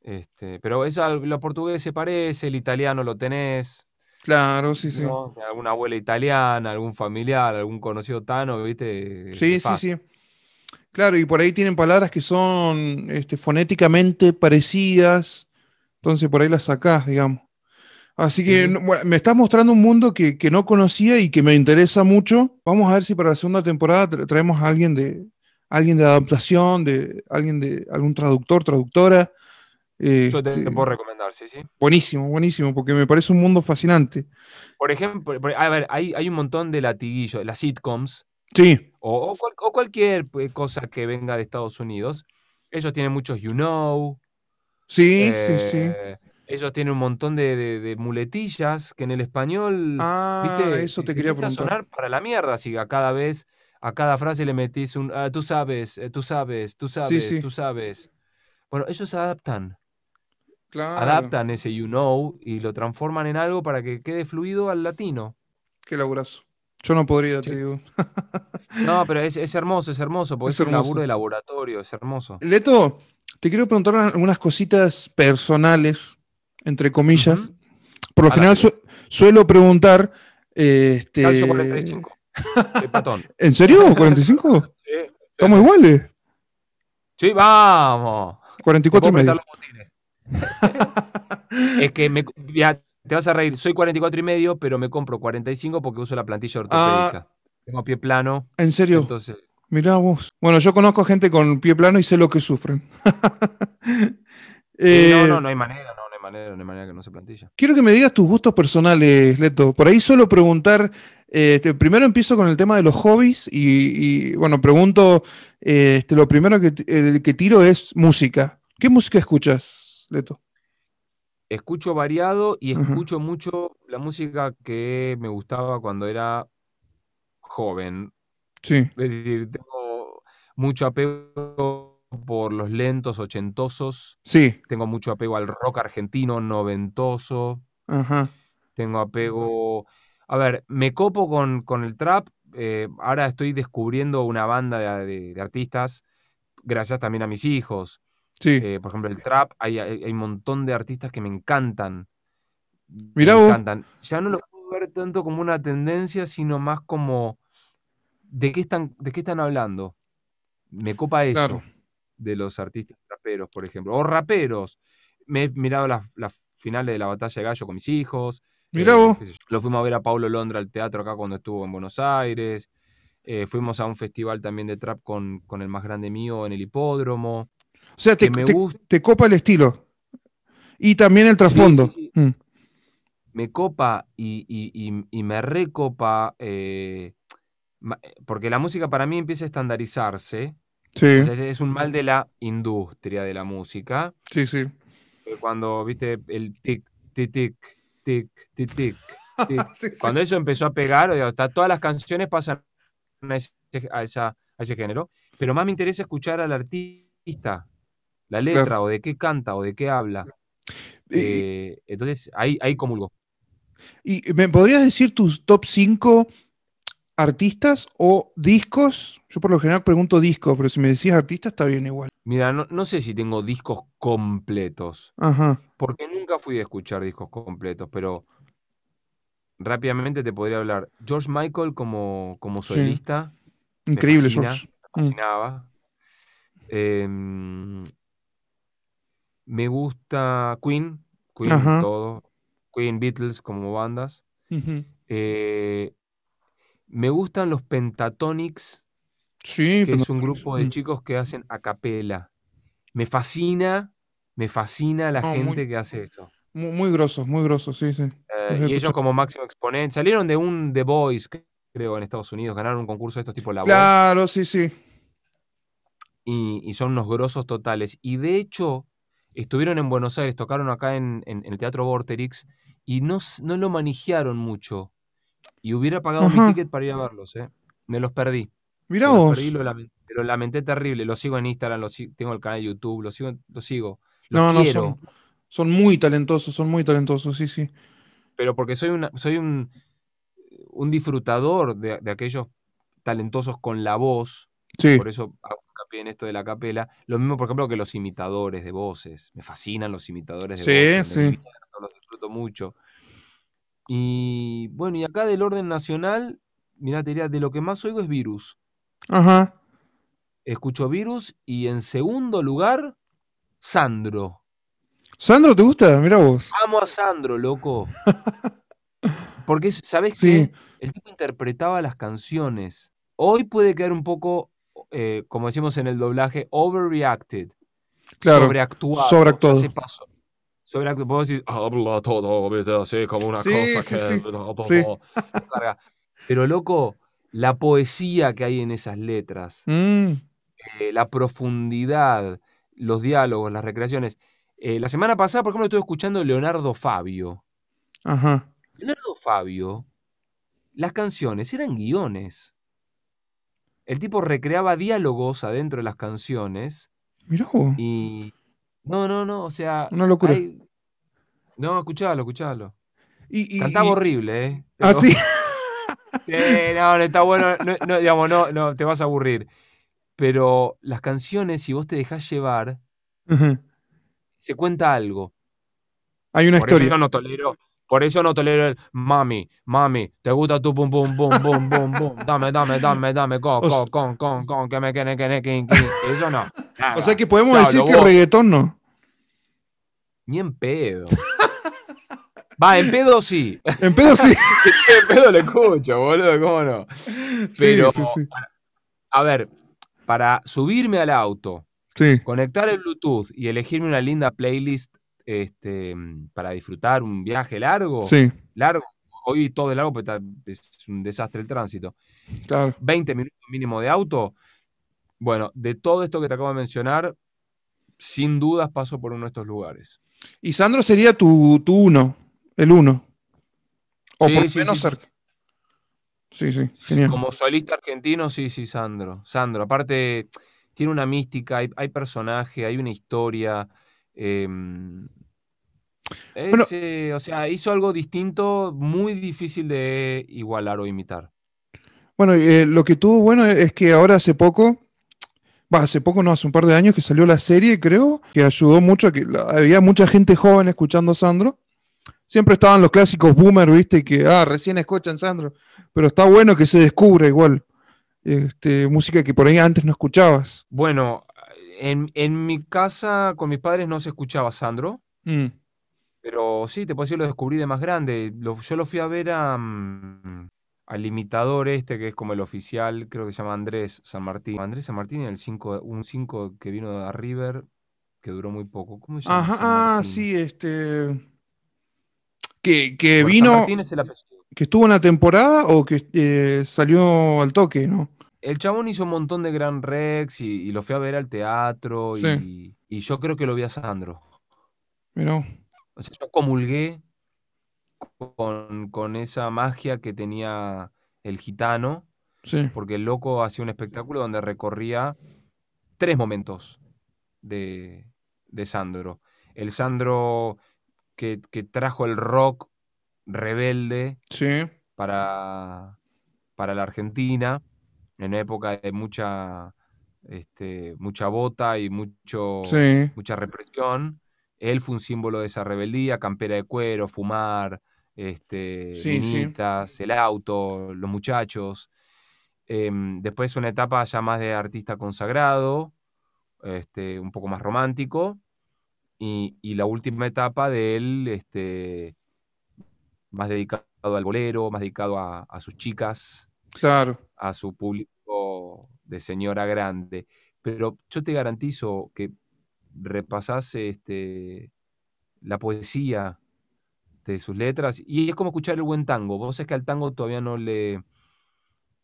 Speaker 3: Este, pero eso, al- lo portugués se parece, el italiano lo tenés,
Speaker 2: claro, sí, sí.
Speaker 3: ¿no? Alguna abuela italiana, algún familiar, algún conocido tano, ¿viste?
Speaker 2: Sí, sí, sí. Claro, y por ahí tienen palabras que son este, fonéticamente parecidas, entonces por ahí las sacás, digamos. Así que
Speaker 3: Sí,
Speaker 2: bueno, me estás mostrando un mundo que, que no conocía y que me interesa mucho. Vamos a ver si para la segunda temporada tra- traemos a alguien de, alguien de adaptación, de alguien de algún traductor, traductora.
Speaker 3: Yo te puedo recomendar, sí, sí.
Speaker 2: buenísimo, buenísimo, porque me parece un mundo fascinante.
Speaker 3: Por ejemplo, a ver, hay, hay un montón de latiguillos, las sitcoms,
Speaker 2: Sí,
Speaker 3: o, o cual- o cualquier pues, cosa que venga de Estados Unidos. Ellos tienen muchos you know,
Speaker 2: sí, sí, sí.
Speaker 3: eh, ellos tienen un montón de, de- de muletillas que en el español,
Speaker 2: Ah,
Speaker 3: viste,
Speaker 2: eso
Speaker 3: te,
Speaker 2: quería preguntar.
Speaker 3: sonar para la mierda si a cada vez, a cada frase le metís un, "Ah, tú sabes, eh, tú sabes, tú sabes,
Speaker 2: sí.
Speaker 3: tú sabes. Bueno, ellos adaptan,
Speaker 2: Claro,
Speaker 3: adaptan ese you know y lo transforman en algo para que quede fluido al latino.
Speaker 2: qué laburazo. Yo no podría, te digo.
Speaker 3: No, pero es, es hermoso, es hermoso, porque
Speaker 2: Es
Speaker 3: es, un laburo de laboratorio, es hermoso.
Speaker 2: Leto, te quiero preguntar algunas cositas personales, entre comillas. Por lo
Speaker 3: A
Speaker 2: general su- suelo preguntar, eh, este,
Speaker 3: Calzo 45. Soy patón.
Speaker 2: ¿En serio? ¿45?
Speaker 3: Sí,
Speaker 2: Estamos iguales.
Speaker 3: sí, vamos. Te
Speaker 2: 44 y medio.
Speaker 3: Es que me, ya, te vas a reír, soy 44 y medio, pero me compro 45 porque uso la plantilla ortopédica. Tengo pie plano,
Speaker 2: ¿En serio?
Speaker 3: entonces
Speaker 2: Mirá vos. Bueno, yo conozco gente con pie plano y sé lo que sufren.
Speaker 3: Sí,
Speaker 2: Eh,
Speaker 3: no, no, no hay manera, no, no hay manera, no hay manera que no se plantilla.
Speaker 2: Quiero que me digas tus gustos personales, Leto. Por ahí suelo preguntar, eh, este, primero empiezo con el tema de los hobbies y, y, bueno, pregunto, eh, este, lo primero que tiro es música. ¿Qué música escuchas, Leto?
Speaker 3: Escucho variado y escucho mucho la música que me gustaba cuando era joven.
Speaker 2: Sí,
Speaker 3: Es decir, tengo mucho apego por los lentos ochentosos,
Speaker 2: sí,
Speaker 3: tengo mucho apego al rock argentino noventoso,
Speaker 2: ajá,
Speaker 3: tengo apego... A ver, me copo con, con el trap, eh, ahora estoy descubriendo una banda de, de- de artistas, gracias también a mis hijos.
Speaker 2: Sí.
Speaker 3: Eh, por ejemplo, el trap, hay, hay, hay un montón de artistas que me encantan.
Speaker 2: Mirá
Speaker 3: me
Speaker 2: vos.
Speaker 3: encantan. Ya no lo puedo ver tanto como una tendencia, sino más como de qué están, de qué están hablando. Me copa eso
Speaker 2: Claro.
Speaker 3: de los artistas raperos, por ejemplo. O raperos. Me he mirado las, las finales de la batalla de gallo con mis hijos.
Speaker 2: Mirá
Speaker 3: eh,
Speaker 2: vos.
Speaker 3: Lo fuimos a ver a Paulo Londra al teatro acá cuando estuvo en Buenos Aires. Eh, fuimos a un festival también de trap con, con el más grande mío en el hipódromo.
Speaker 2: O sea, te, copa el estilo. Y también el trasfondo.
Speaker 3: sí,
Speaker 2: Mm,
Speaker 3: me copa y, y- y- y me recopa, eh, eh, porque la música para mí empieza a estandarizarse.
Speaker 2: Sí,
Speaker 3: O sea, es, un mal de la industria de la música.
Speaker 2: sí, sí.
Speaker 3: que Cuando, viste, el tic, tic, tic, tic, tic, tic.
Speaker 2: Sí, sí.
Speaker 3: Cuando eso empezó a pegar, o sea, todas las canciones pasan a ese, a esa- a ese género. Pero más me interesa escuchar al artista, la letra, o de qué canta, o de qué habla.
Speaker 2: Y-
Speaker 3: Eh, entonces, ahí, ahí comulgo.
Speaker 2: ¿Y me podrías decir tus top 5 artistas o discos? Yo por lo general pregunto discos, pero si me decís artista está bien igual.
Speaker 3: Mira, no, no sé si tengo discos completos,
Speaker 2: Ajá.
Speaker 3: porque nunca fui a escuchar discos completos, pero rápidamente te podría hablar. George Michael como, como
Speaker 2: Sí.
Speaker 3: solista,
Speaker 2: Increíble,
Speaker 3: fascina.
Speaker 2: George.
Speaker 3: me
Speaker 2: Mm.
Speaker 3: fascinaba. Me gusta Queen, Queen
Speaker 2: Ajá.
Speaker 3: todo, Queen, Beatles como bandas. Eh, me gustan los Pentatonics,
Speaker 2: Sí,
Speaker 3: que es un grupo de chicos que hacen a capela. Me fascina, me fascina la
Speaker 2: No, muy-
Speaker 3: gente que hace eso.
Speaker 2: muy, muy grosos, muy grosos, sí, sí.
Speaker 3: Eh, y ellos como máximo exponente, salieron de un The Voice, creo, en Estados Unidos, ganaron un concurso de estos tipo La Voz,
Speaker 2: Claro, sí, sí.
Speaker 3: y, y son unos grosos totales. Y de hecho, estuvieron en Buenos Aires, tocaron acá en, en- en el Teatro Vorterix, y no, no lo manejaron mucho. Y hubiera pagado
Speaker 2: Ajá.
Speaker 3: mi ticket para ir a verlos, ¿eh? Me los perdí.
Speaker 2: Mirá
Speaker 3: Me los
Speaker 2: vos.
Speaker 3: perdí, lo lamenté, lo lamenté terrible. Lo sigo en Instagram, lo si- tengo el canal de YouTube, lo sigo, lo sigo. Los
Speaker 2: No, no,
Speaker 3: quiero,
Speaker 2: son, son muy talentosos, son muy talentosos, sí, sí.
Speaker 3: pero porque soy, una, soy un, un disfrutador de, de aquellos talentosos con la voz.
Speaker 2: Sí,
Speaker 3: Por eso hincapié en esto de la capela. Lo mismo, por ejemplo, que los imitadores de voces. Me fascinan los imitadores de
Speaker 2: Sí,
Speaker 3: voces.
Speaker 2: sí.
Speaker 3: divierto, los disfruto mucho. Y bueno, y acá del orden nacional, mirá, te diría, de lo que más oigo es Virus.
Speaker 2: ajá.
Speaker 3: Escucho Virus y en segundo lugar, Sandro.
Speaker 2: Sandro, ¿te gusta? Mira vos.
Speaker 3: Amo a Sandro, loco. Porque, ¿sabes
Speaker 2: Sí.
Speaker 3: qué? El tipo interpretaba las canciones. Hoy puede quedar un poco, eh, como decimos en el doblaje, overreacted.
Speaker 2: Claro,
Speaker 3: Sobreactuado.
Speaker 2: sobreactuado.
Speaker 3: Ya se pasó. Sobreactuado. Puedo decir, habla todo, ¿viste? así como una
Speaker 2: Sí,
Speaker 3: cosa
Speaker 2: sí,
Speaker 3: que.
Speaker 2: sí.
Speaker 3: Pero, loco, la poesía que hay en esas letras,
Speaker 2: Mm,
Speaker 3: eh, la profundidad, los diálogos, las recreaciones. Eh, la semana pasada, por ejemplo, estuve escuchando Leonardo Fabio.
Speaker 2: ajá.
Speaker 3: Leonardo Fabio, las canciones eran guiones. El tipo recreaba diálogos adentro de las canciones
Speaker 2: Mirá vos.
Speaker 3: y. No, no, no, o sea.
Speaker 2: Una locura.
Speaker 3: hay- No, escuchalo, escuchalo.
Speaker 2: Y, y-
Speaker 3: Cantaba
Speaker 2: y-
Speaker 3: horrible, ¿eh?
Speaker 2: Ah,
Speaker 3: Pero-
Speaker 2: sí.
Speaker 3: Sí, no, no está bueno. No, no, digamos, no, no, te vas a aburrir. Pero las canciones, si vos te dejás llevar, se cuenta algo.
Speaker 2: Hay una
Speaker 3: Por
Speaker 2: historia.
Speaker 3: eso no tolero. Por eso no tolero el mami, mami, te gusta tu pum pum pum pum pum pum, dame, dame, dame, dame, co,
Speaker 2: O
Speaker 3: co,
Speaker 2: sea-
Speaker 3: con, con, con, que me quene, quin, quin. Eso no.
Speaker 2: O sea que podemos decir que
Speaker 3: vos.
Speaker 2: reggaetón no.
Speaker 3: Ni en pedo. Va, en pedo sí.
Speaker 2: En pedo sí.
Speaker 3: en pedo lo escucho, boludo, ¿cómo no? Pero,
Speaker 2: sí, sí, sí.
Speaker 3: a ver, para subirme al auto,
Speaker 2: Sí.
Speaker 3: conectar el Bluetooth y elegirme una linda playlist este, para disfrutar un viaje largo,
Speaker 2: Sí,
Speaker 3: largo, hoy todo de largo, porque está- es un desastre el tránsito.
Speaker 2: claro.
Speaker 3: 20 minutos mínimo de auto. Bueno, de todo esto que te acabo de mencionar, sin dudas paso por uno de estos lugares.
Speaker 2: Y Sandro sería tu, tu uno, el uno. O
Speaker 3: Sí,
Speaker 2: por
Speaker 3: sí,
Speaker 2: menos
Speaker 3: sí, sí.
Speaker 2: cerca. Sí, sí, genial.
Speaker 3: Como solista argentino, sí, sí, Sandro. Sandro, aparte, tiene una mística, hay, hay personaje, hay una historia. Es,
Speaker 2: Bueno-
Speaker 3: eh, o sea, hizo algo distinto, muy difícil de igualar o imitar.
Speaker 2: Bueno, eh, lo que tuvo bueno es que ahora hace poco, hace poco no, hace un par de años que salió la serie, creo, que ayudó mucho que la- había mucha gente joven escuchando a Sandro. Siempre estaban los clásicos boomer, viste, que, ah, recién escuchan Sandro. Pero está bueno que se descubra igual. Este, música que por ahí antes no escuchabas.
Speaker 3: Bueno, en, en mi casa con mis padres no se escuchaba Sandro.
Speaker 2: Mm,
Speaker 3: Pero sí, te puedo decir, lo descubrí de más grande. Lo- yo lo fui a ver a, mm, al imitador este, que es como el oficial, creo que se llama Andrés San Martín. Andrés San Martín, el 5, un 5 que vino de River, que duró muy poco. ¿Cómo se llama?
Speaker 2: Ajá, ah, sí, este. Que, que
Speaker 3: Bueno, San
Speaker 2: vino,
Speaker 3: Martín es el apellido.
Speaker 2: que estuvo en la temporada o que eh, salió al toque, ¿no?
Speaker 3: El chabón hizo un montón de Gran Rex y, y lo fui a ver al teatro
Speaker 2: Sí.
Speaker 3: y, y yo creo que lo vi a Sandro.
Speaker 2: Pero,
Speaker 3: O sea, yo comulgué con, con esa magia que tenía el gitano.
Speaker 2: sí.
Speaker 3: porque el loco hacía un espectáculo donde recorría tres momentos de, de Sandro. El Sandro que, que trajo el rock rebelde
Speaker 2: Sí,
Speaker 3: para, para la Argentina, en una época de mucha, este, mucha bota y mucho,
Speaker 2: sí.
Speaker 3: mucha represión. Él fue un símbolo de esa rebeldía, campera de cuero, fumar, este,
Speaker 2: Sí, sí.
Speaker 3: minitas, el auto, los muchachos. Em, después una etapa ya más de artista consagrado, este, un poco más romántico. Y, y la última etapa de él, este, más dedicado al bolero, más dedicado a, a sus chicas,
Speaker 2: Claro.
Speaker 3: a su público de señora grande. Pero yo te garantizo que repasás este, la poesía de sus letras y es como escuchar el buen tango. Vos sabés que al tango todavía no le,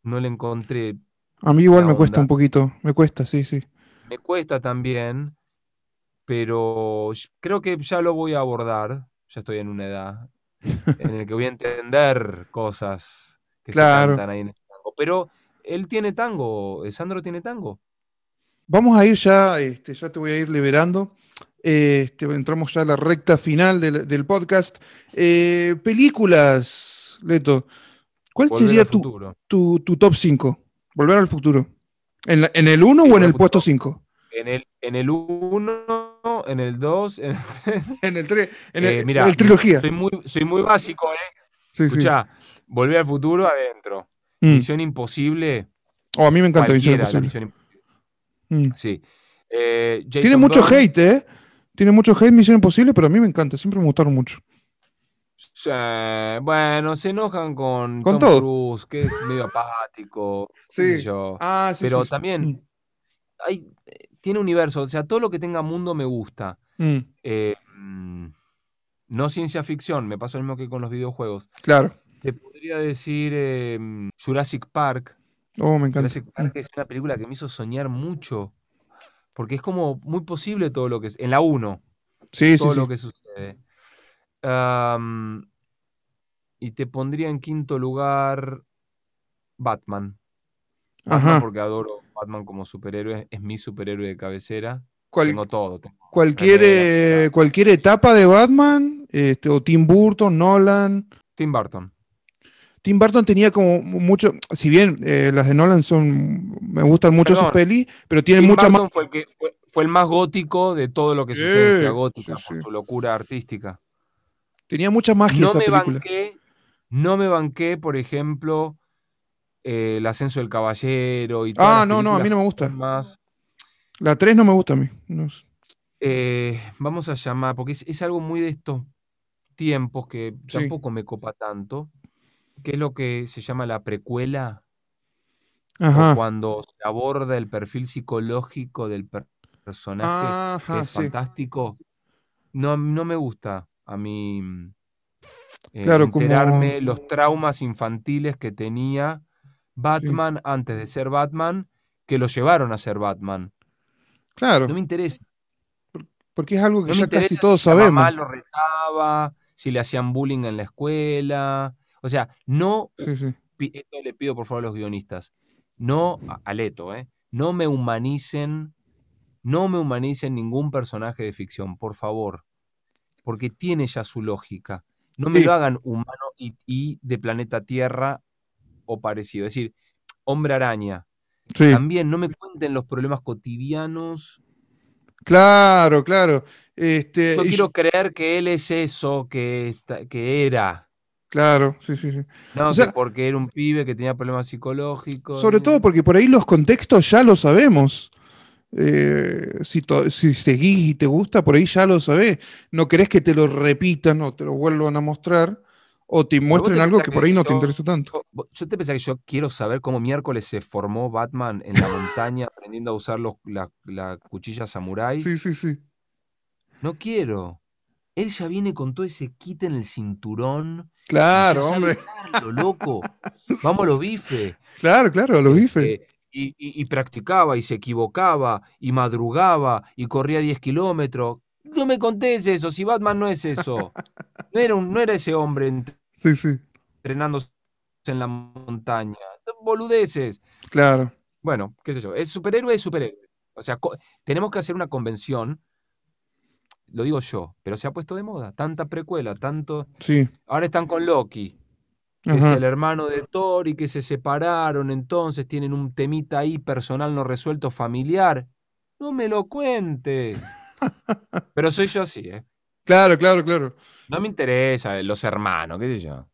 Speaker 3: no le encontré.
Speaker 2: A mí igual me cuesta un poquito. Me cuesta, sí, sí.
Speaker 3: Me cuesta también, pero creo que ya lo voy a abordar. Ya estoy en una edad en la que voy a entender cosas que
Speaker 2: Claro.
Speaker 3: se cantan ahí en el tango. Pero él tiene tango, eh, Sandro tiene tango.
Speaker 2: Vamos a ir ya, este, ya te voy a ir liberando. Este, entramos ya a la recta final del, del podcast. Eh, películas, Leto. ¿Cuál
Speaker 3: Volver
Speaker 2: sería tu, tu, tu top 5? Volver al futuro. ¿En, la- en el 1
Speaker 3: Sí,
Speaker 2: o en el puesto
Speaker 3: futuro.
Speaker 2: 5?
Speaker 3: En el, en el 1, en el 2, en el 3.
Speaker 2: En el 3, en
Speaker 3: Eh,
Speaker 2: en el trilogía.
Speaker 3: Soy muy, soy muy básico, ¿eh?
Speaker 2: Sí, sí.
Speaker 3: Escuchá, volver al futuro adentro.
Speaker 2: Mm.
Speaker 3: Misión imposible.
Speaker 2: Oh, a mí me encanta Misión Imposible.
Speaker 3: Misión Imposible.
Speaker 2: Mm.
Speaker 3: Sí. Eh,
Speaker 2: Tiene mucho hate, ¿eh? Tiene mucho hate Misión Imposible, pero a mí me encanta. Siempre me gustaron mucho.
Speaker 3: sí, bueno, se enojan con,
Speaker 2: Con
Speaker 3: Tom
Speaker 2: todo.
Speaker 3: Cruise, que es medio apático.
Speaker 2: Sí.
Speaker 3: yo.
Speaker 2: Ah, sí,
Speaker 3: Pero
Speaker 2: sí, sí.
Speaker 3: también hay, eh, tiene universo, o sea, todo lo que tenga mundo me gusta.
Speaker 2: Mm, mm,
Speaker 3: Eh, mm, no ciencia ficción, me pasa lo mismo que con los videojuegos.
Speaker 2: claro.
Speaker 3: Te podría decir eh, mm, Jurassic Park.
Speaker 2: Oh, me encanta.
Speaker 3: Jurassic Park es una película que me hizo soñar mucho. Porque es como muy posible todo lo que... En la 1,
Speaker 2: Sí, sí,
Speaker 3: todo
Speaker 2: sí.
Speaker 3: lo que sucede. Y te pondría en quinto lugar Batman. Batman
Speaker 2: Ajá.
Speaker 3: porque adoro Batman como superhéroe. Es mi superhéroe de cabecera.
Speaker 2: Cual-
Speaker 3: Tengo todo. tengo
Speaker 2: cualquier, eh, cualquier etapa de Batman, este, o Tim Burton, Nolan.
Speaker 3: Tim Burton.
Speaker 2: Tim Burton tenía como mucho, si bien eh, las de Nolan son, me gustan mucho sus pelis, pero tienen
Speaker 3: Tim
Speaker 2: mucha más...
Speaker 3: Burton fue el, que, fue, fue el más gótico de todo lo que esencia
Speaker 2: Sí,
Speaker 3: gótica
Speaker 2: sí,
Speaker 3: por su locura artística.
Speaker 2: Tenía mucha magia
Speaker 3: No
Speaker 2: esa
Speaker 3: me
Speaker 2: película.
Speaker 3: banqué, no me banqué, por ejemplo, eh, El ascenso del caballero y
Speaker 2: Ah, no, no, a mí no me gusta.
Speaker 3: Más,
Speaker 2: La 3 no me gusta a mí. no sé.
Speaker 3: eh, vamos a llamar, porque es, es algo muy de estos tiempos que tampoco me copa tanto, que es lo que se llama la precuela,
Speaker 2: Ajá.
Speaker 3: cuando se aborda el perfil psicológico del per- personaje, que es
Speaker 2: sí.
Speaker 3: fantástico. No, no me gusta a mí mm, eh,
Speaker 2: Claro, como-
Speaker 3: enterarme los traumas infantiles que tenía Batman antes de ser Batman, que lo llevaron a ser Batman.
Speaker 2: Claro,
Speaker 3: No me interesa.
Speaker 2: porque es algo que
Speaker 3: No
Speaker 2: ya casi todos
Speaker 3: si la mamá
Speaker 2: sabemos.
Speaker 3: lo retaba, si le hacían bullying en la escuela. O sea, no,
Speaker 2: Sí, sí.
Speaker 3: pi- esto le pido por favor a los guionistas, no, a- Leto, ¿eh? no me humanicen, no me humanicen ningún personaje de ficción, por favor, porque tiene ya su lógica. No me
Speaker 2: Sí.
Speaker 3: lo hagan humano y, y de planeta Tierra o parecido. Es decir, hombre araña.
Speaker 2: Sí,
Speaker 3: También no me cuenten los problemas cotidianos.
Speaker 2: claro, claro. Este,
Speaker 3: Yo quiero creer que él es eso que, que era.
Speaker 2: Claro, sí, sí, sí.
Speaker 3: No,
Speaker 2: O sea-
Speaker 3: porque era un pibe que tenía problemas psicológicos.
Speaker 2: Sobre todo porque por ahí los contextos ya lo sabemos. Eh, si, seguís y te gusta, por ahí ya lo sabés. No querés que te lo repitan o te lo vuelvan a mostrar o te muestren
Speaker 3: te
Speaker 2: algo que por
Speaker 3: que
Speaker 2: ahí no te interesa tanto.
Speaker 3: Yo, te pensé que yo quiero saber cómo miércoles se formó Batman en la montaña aprendiendo a usar los, la, la cuchilla samurái.
Speaker 2: Sí, sí, sí.
Speaker 3: No quiero. Él ya viene con todo ese kit en el cinturón.
Speaker 2: Claro, hombre.
Speaker 3: usarlo, loco. Vamos a los bifes.
Speaker 2: Claro, claro, lo bifes.
Speaker 3: Este, y, y- y practicaba y se equivocaba y madrugaba y corría 10 kilómetros. No me contés eso, si Batman no es eso. No era, un- no era ese hombre
Speaker 2: Sí, sí,
Speaker 3: entrenándose en la montaña. Boludeces.
Speaker 2: claro.
Speaker 3: Bueno, qué sé yo. Es superhéroe, es superhéroe. O sea, tenemos que hacer una convención. Lo digo yo, pero se ha puesto de moda. Tanta precuela, tanto.
Speaker 2: Sí.
Speaker 3: Ahora están con Loki, que es el hermano de Thor y que se separaron, entonces tienen un temita ahí personal no resuelto familiar. No me lo cuentes. Pero soy yo así, ¿eh?
Speaker 2: Claro, claro, claro.
Speaker 3: No me interesa eh, los hermanos, qué sé yo.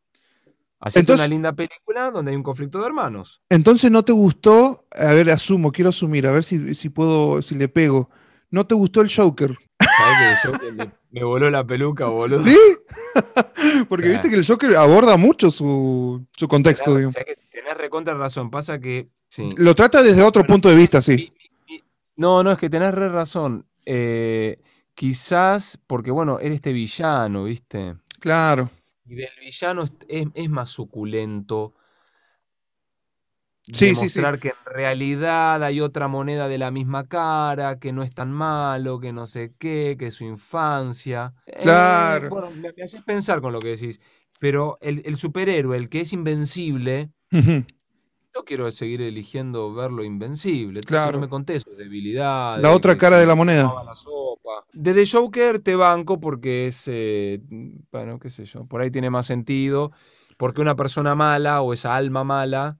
Speaker 2: Entonces-
Speaker 3: una linda película donde hay un conflicto de hermanos.
Speaker 2: Entonces no te gustó, a ver, asumo, quiero asumir, a ver si, si puedo, si le pego. ¿No te gustó el Joker?
Speaker 3: ¿Sabes que yo que me, me voló la peluca, boludo?
Speaker 2: ¿Sí? Porque viste que el Joker aborda mucho su, su contexto,
Speaker 3: Tenés,
Speaker 2: digamos.
Speaker 3: sabés que tenés recontra razón. Pasa que. Sí.
Speaker 2: Lo trata desde otro
Speaker 3: Bueno,
Speaker 2: punto de vista, sí.
Speaker 3: No, no, es que tenés re razón. Eh, quizás porque, bueno, eres este villano, ¿viste?
Speaker 2: Claro.
Speaker 3: Y del villano es, es- es más suculento.
Speaker 2: Sí, sí, sí.
Speaker 3: demostrar que en realidad hay otra moneda de la misma cara, que no es tan malo, que no sé qué, que es su infancia. Eh,
Speaker 2: Claro.
Speaker 3: bueno, me, me haces pensar con lo que decís. Pero el, el superhéroe, el que es invencible,
Speaker 2: Ujú.
Speaker 3: yo quiero seguir eligiendo verlo invencible. Entonces
Speaker 2: Claro.
Speaker 3: no me conté sus debilidades.
Speaker 2: La otra cara de la moneda.
Speaker 3: la sopa. Desde Joker te banco porque es, eh, bueno, qué sé yo, por ahí tiene más sentido. Porque una persona mala o esa alma mala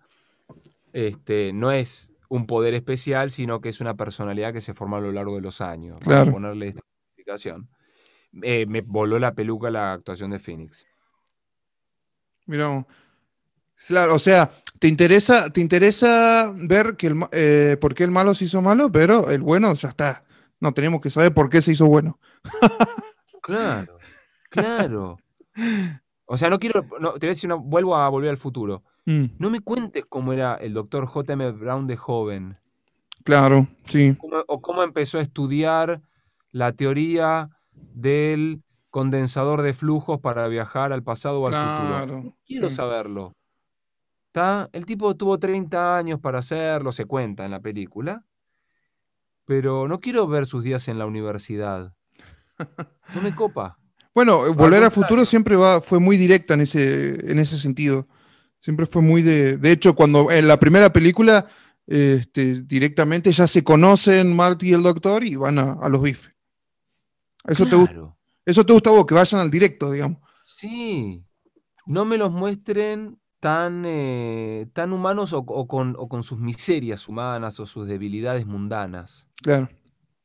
Speaker 3: este, no es un poder especial, sino que es una personalidad que se forma a lo largo de los años. Para
Speaker 2: Claro.
Speaker 3: ponerle esta explicación. Eh, me voló la peluca la actuación de Phoenix.
Speaker 2: Mirá. Claro, o sea, te interesa, te interesa ver que el, eh, por qué el malo se hizo malo, pero el bueno ya está. No tenemos que saber por qué se hizo bueno.
Speaker 3: Claro, claro. O sea, no quiero, no, te voy a decir una, vuelvo a volver al futuro.
Speaker 2: Mm,
Speaker 3: No me cuentes cómo era el doctor J.M. Brown de joven,
Speaker 2: claro, sí.
Speaker 3: cómo- o cómo empezó a estudiar la teoría del condensador de flujos para viajar al pasado o al futuro.
Speaker 2: Claro.
Speaker 3: Quiero
Speaker 2: sí.
Speaker 3: saberlo. ¿Está? El tipo tuvo 30 años para hacerlo, se cuenta en la película. Pero no quiero ver sus días en la universidad. No me copa.
Speaker 2: Bueno, Volver al
Speaker 3: contrario.
Speaker 2: futuro siempre va, fue muy directa en ese, en ese sentido. Siempre fue muy de. De hecho, cuando en la primera película, este, directamente ya se conocen Marty y el doctor y van a, a los bifes. Eso, te,
Speaker 3: Claro.
Speaker 2: eso te gusta a vos, que vayan al directo, digamos.
Speaker 3: Sí. No me los muestren tan, eh, tan humanos o, o con, o con sus miserias humanas o sus debilidades mundanas.
Speaker 2: Claro.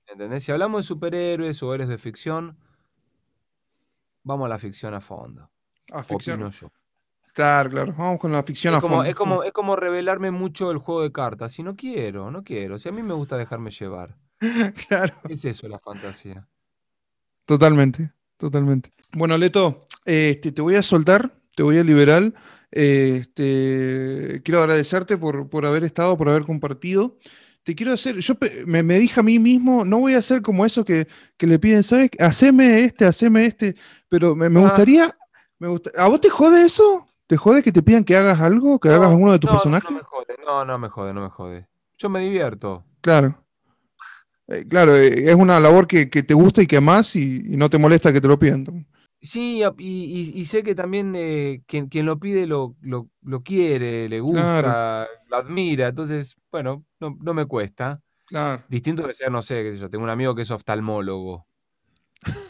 Speaker 3: ¿Entendés? Si hablamos de superhéroes o héroes de ficción, vamos a la ficción a fondo.
Speaker 2: A ficción.
Speaker 3: Opino yo.
Speaker 2: Claro, claro. Vamos con la ficción
Speaker 3: Es
Speaker 2: a
Speaker 3: como,
Speaker 2: fondo.
Speaker 3: es, como, es como revelarme mucho el juego de cartas. Si no quiero, no quiero. Si a mí me gusta dejarme llevar.
Speaker 2: Claro,
Speaker 3: ¿Qué es eso la fantasía?
Speaker 2: totalmente. Totalmente. Bueno, Leto, este, te voy a soltar, te voy a liberar. Este, quiero agradecerte por, por haber estado, por haber compartido. Te quiero hacer, yo pe- me, me dije a mí mismo, no voy a hacer como eso que, que le piden, ¿sabes? Haceme este, haceme este, pero me, me
Speaker 3: Ah.
Speaker 2: gustaría, me gusta, ¿a vos te jode eso? ¿Te jode que te pidan que hagas algo, que hagas
Speaker 3: No,
Speaker 2: alguno de tus
Speaker 3: no, no,
Speaker 2: personajes?
Speaker 3: No, me jode, no, no me jode, no me jode. Yo me divierto.
Speaker 2: Claro. Eh, claro, eh, es una labor que, que te gusta y que amás y, y no te molesta que te lo pidan.
Speaker 3: Sí, y, y- y sé que también eh, quien, quien lo pide lo, lo, lo quiere, le gusta, lo admira. Entonces, bueno, no, no me cuesta.
Speaker 2: Claro.
Speaker 3: Distinto de ser, no sé, qué sé yo, tengo un amigo que es oftalmólogo.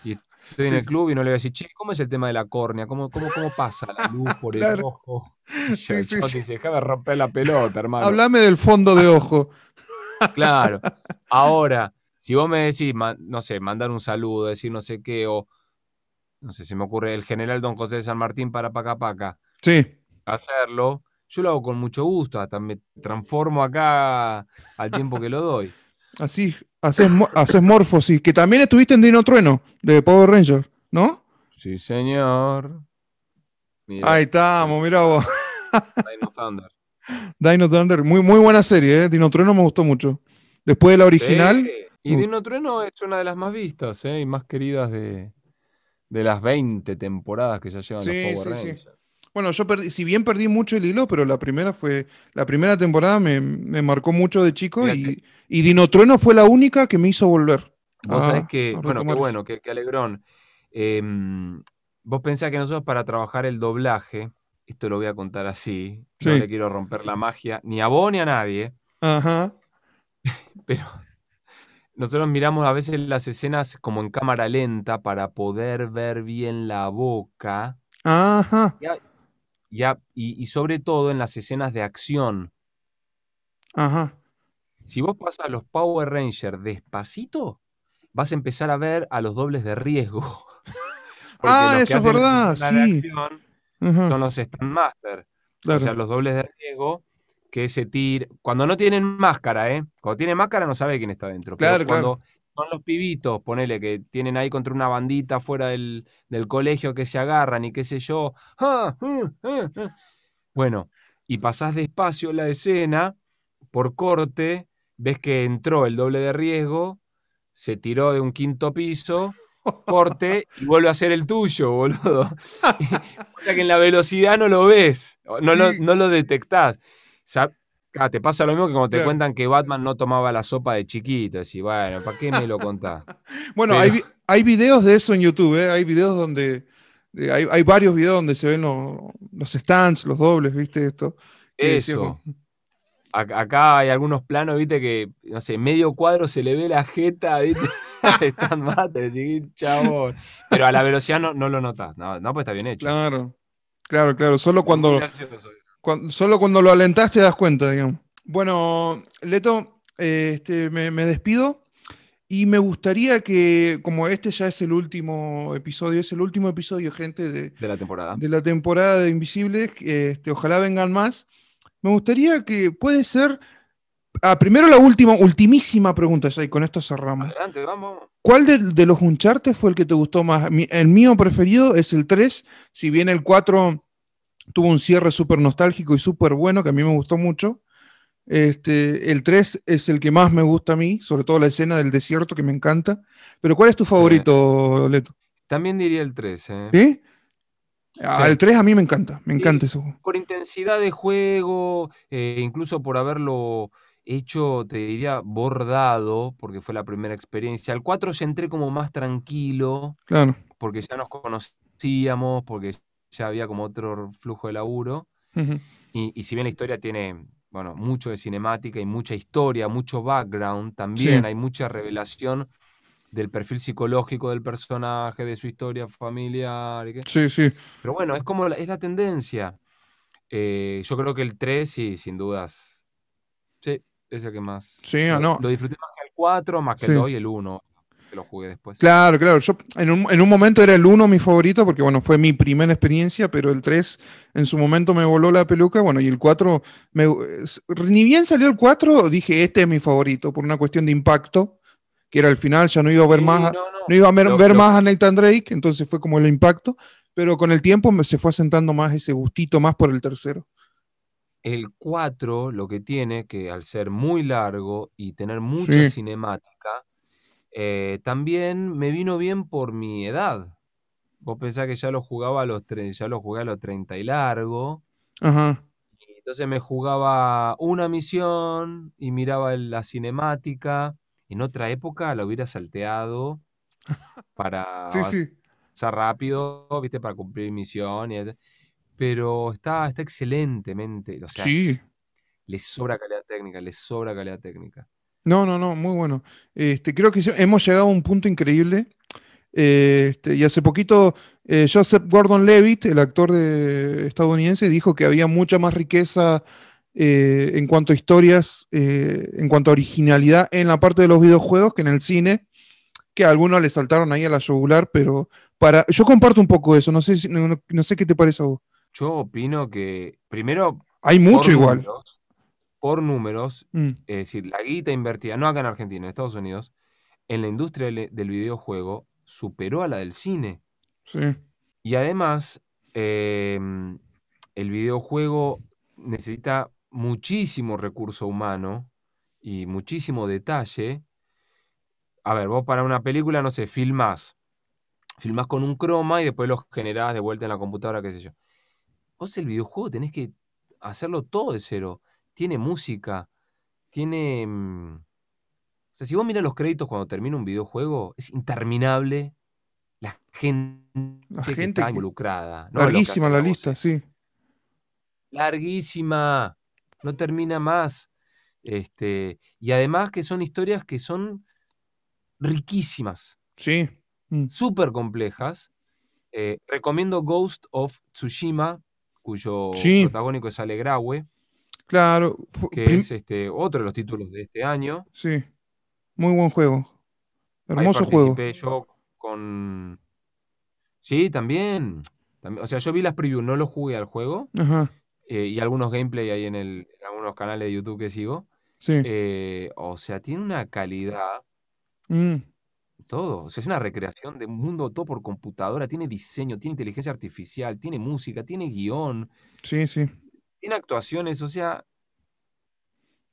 Speaker 3: Y estoy en el club y no le voy a decir, che, ¿cómo es el tema de la córnea? ¿Cómo, cómo, cómo pasa la luz por el ojo? Y yo,
Speaker 2: sí,
Speaker 3: yo
Speaker 2: sí.
Speaker 3: dice, déjame romper la pelota, hermano.
Speaker 2: Hablame del fondo de ojo.
Speaker 3: Claro. Ahora, si vos me decís, no sé, mandar un saludo, decir no sé qué, o no sé, se me ocurre el general Don José de San Martín para Paca Paca,
Speaker 2: Sí.
Speaker 3: hacerlo, yo lo hago con mucho gusto, hasta me transformo acá al tiempo que lo doy.
Speaker 2: Así, haces, haces morfosis, que también estuviste en Dino Trueno, de Power Ranger, ¿no?
Speaker 3: Sí, señor. Mira,
Speaker 2: Ahí estamos, mira vos.
Speaker 3: Dino Thunder.
Speaker 2: Dino Thunder, muy, muy buena serie, ¿eh? Dino Trueno me gustó mucho. Después de la original,
Speaker 3: Sí, Y
Speaker 2: Uh.
Speaker 3: Dino Trueno es una de las más vistas ¿eh? y más queridas de, de las 20 temporadas que ya llevan
Speaker 2: Sí,
Speaker 3: los Power
Speaker 2: sí, sí.
Speaker 3: Rangers.
Speaker 2: Bueno, yo perdí, si bien perdí mucho el hilo, pero la primera fue, la primera temporada me, me marcó mucho de chico y, y Dino Trueno fue la única que me hizo volver.
Speaker 3: Vos
Speaker 2: a-
Speaker 3: sabés que, bueno, qué bueno, qué, qué alegrón. Em, vos pensás que nosotros para trabajar el doblaje, esto lo voy a contar así, no
Speaker 2: Sí.
Speaker 3: le quiero romper la magia ni a vos ni a nadie,
Speaker 2: Ajá.
Speaker 3: pero nosotros miramos a veces las escenas como en cámara lenta para poder ver bien la boca
Speaker 2: Ajá.
Speaker 3: y, a- y- y sobre todo en las escenas de acción.
Speaker 2: Ajá.
Speaker 3: Si vos pasas a los Power Rangers despacito, vas a empezar a ver a los dobles de riesgo.
Speaker 2: Ah, eso es verdad, sí.
Speaker 3: son los Stand Master.
Speaker 2: Claro.
Speaker 3: O sea, los dobles de riesgo que se tiran. Cuando no tienen máscara, ¿eh? Cuando tienen máscara no sabe quién está dentro.
Speaker 2: Claro,
Speaker 3: pero cuando son los pibitos, ponele, que tienen ahí contra una bandita fuera del, del colegio que se agarran y qué sé yo. ¡ah! ¡ah! ¡ah! ¡ah! Bueno, y pasás despacio la escena, por corte, ves que entró el doble de riesgo, se tiró de un quinto piso, corte y vuelve a hacer el tuyo, boludo. o sea que en la velocidad no lo ves, no,
Speaker 2: Sí.
Speaker 3: no lo detectás. Ah, te pasa lo mismo que cuando te
Speaker 2: Claro.
Speaker 3: cuentan que Batman no tomaba la sopa de chiquito. Decís, bueno, ¿para qué me lo contás?
Speaker 2: Bueno,
Speaker 3: Pero-
Speaker 2: hay, hay videos de eso en YouTube, ¿eh? Hay videos donde. de- hay, hay varios videos donde se ven lo- los stands, los dobles, ¿viste? Esto.
Speaker 3: Eso. Acá hay algunos planos, viste, que, no sé, medio cuadro se le ve la jeta, viste. Stand Matter, sí, chabón. Pero a la velocidad no, no lo notas. No, no, pues está bien hecho.
Speaker 2: Claro, claro, claro. Solo cuando,
Speaker 3: gracioso eso.
Speaker 2: Solo cuando lo alentás te das cuenta, digamos. Bueno, Leto, eh, este, me, me despido y me gustaría que, como este ya es el último episodio, es el último episodio, gente, de,
Speaker 3: De la temporada.
Speaker 2: de la temporada de Invisibles, este, ojalá vengan más. Me gustaría que puede ser. Ah, primero la última, ultimísima pregunta, ya, y con esto cerramos.
Speaker 3: Adelante, vamos.
Speaker 2: ¿Cuál de, de los Uncharted fue el que te gustó más? Mi- el mío preferido es el 3, si bien el 4 tuvo un cierre súper nostálgico y súper bueno, que a mí me gustó mucho. Este, el 3 es el que más me gusta a mí, sobre todo la escena del desierto que me encanta. Pero ¿cuál es tu favorito, Leto?
Speaker 3: También diría el 3, ¿eh?
Speaker 2: ¿Sí? Ah,
Speaker 3: Sí.
Speaker 2: el 3 a mí me encanta, me encanta juego.
Speaker 3: Por intensidad de juego, eh, incluso por haberlo hecho, te diría, bordado, porque fue la primera experiencia. Al 4 ya entré como más tranquilo,
Speaker 2: Claro.
Speaker 3: porque ya nos conocíamos, porque ya había como otro flujo de laburo. Y, y si bien la historia tiene, bueno, mucho de cinemática y mucha historia, mucho background, también
Speaker 2: Sí.
Speaker 3: hay mucha revelación del perfil psicológico del personaje, de su historia familiar. y qué-
Speaker 2: Sí, sí.
Speaker 3: Pero bueno, es como la, es la tendencia. Eh, yo creo que el 3, sí, sin dudas. Sí, es el que más.
Speaker 2: Sí,
Speaker 3: lo,
Speaker 2: no.
Speaker 3: lo disfruté más que el 4, más que
Speaker 2: Sí.
Speaker 3: el 2 y el 1, que lo jugué después.
Speaker 2: Claro, claro. Yo en un, en un momento era el 1 mi favorito, porque bueno, fue mi primera experiencia, pero el 3 en su momento me voló la peluca, bueno, y el 4, me, ni bien salió el 4, dije, este es mi favorito, por una cuestión de impacto, que era el final, ya no iba a ver
Speaker 3: Sí,
Speaker 2: más, a-
Speaker 3: no, no.
Speaker 2: no iba a ver,
Speaker 3: Lo-
Speaker 2: ver
Speaker 3: lo-
Speaker 2: más a Nathan Drake, entonces fue como el impacto, pero con el tiempo me, se fue asentando más ese gustito más por el tercero.
Speaker 3: El 4 lo que tiene, que al ser muy largo y tener mucha
Speaker 2: Sí.
Speaker 3: cinemática, eh, también me vino bien por mi edad. Vos pensás que ya lo jugaba a los tre- ya lo jugué a los 30 y largo.
Speaker 2: Ajá.
Speaker 3: y Entonces me jugaba una misión y miraba la cinemática. En otra época la hubiera salteado para
Speaker 2: Sí, sí.
Speaker 3: avanzar rápido, ¿viste? Para cumplir misión. y- pero está, está excelentemente. O sea,
Speaker 2: Sí.
Speaker 3: le sobra calidad técnica, le sobra calidad técnica.
Speaker 2: No, no, no, muy bueno. Este, creo que hemos llegado a un punto increíble. Este, y hace poquito eh, Joseph Gordon-Levitt, el actor de- estadounidense, dijo que había mucha más riqueza eh, en cuanto a historias, eh, en cuanto a originalidad en la parte de los videojuegos que en el cine, que a algunos le saltaron ahí a la yugular, pero para, yo comparto un poco eso, no sé, si- no, no- sé qué te parece a vos.
Speaker 3: Yo opino que, primero,
Speaker 2: Hay mucho igual.
Speaker 3: Por números,
Speaker 2: Mm,
Speaker 3: es decir, la guita invertida, no acá en Argentina, en Estados Unidos, en la industria del, videojuego superó a la del cine.
Speaker 2: sí,
Speaker 3: Y además, em, el videojuego necesita muchísimo recurso humano y muchísimo detalle. A ver, vos para una película, no sé, filmás. Filmás con un croma y después lo generás de vuelta en la computadora, qué sé yo. Vos el videojuego tenés que hacerlo todo de cero. Tiene música, tiene... mm, O sea, si vos mirás los créditos cuando termina un videojuego, es interminable la gente,
Speaker 2: La
Speaker 3: que
Speaker 2: gente
Speaker 3: está
Speaker 2: que-
Speaker 3: involucrada. no lo que
Speaker 2: larguísima la lista, sí.
Speaker 3: Larguísima. No termina más. Este, y además que son historias que son riquísimas,
Speaker 2: Sí. mm,
Speaker 3: súper complejas. Eh, recomiendo Ghost of Tsushima, cuyo
Speaker 2: Sí.
Speaker 3: protagónico es Ale Graue,
Speaker 2: Claro.
Speaker 3: que
Speaker 2: prim-
Speaker 3: es este, otro de los títulos de este año.
Speaker 2: Sí, muy buen juego.
Speaker 3: Ahí
Speaker 2: Hermoso juego.
Speaker 3: participé yo con... Sí, también. También- O sea, yo vi las previews, no lo jugué al juego.
Speaker 2: Ajá,
Speaker 3: eh, y algunos gameplay ahí en, el, en algunos canales de YouTube que sigo.
Speaker 2: sí.
Speaker 3: Eh, o sea, tiene una calidad,
Speaker 2: Mm,
Speaker 3: todo. O sea, es una recreación de un mundo todo por computadora. Tiene diseño, tiene inteligencia artificial, tiene música, tiene guion,
Speaker 2: sí, sí.
Speaker 3: Tiene actuaciones. O sea,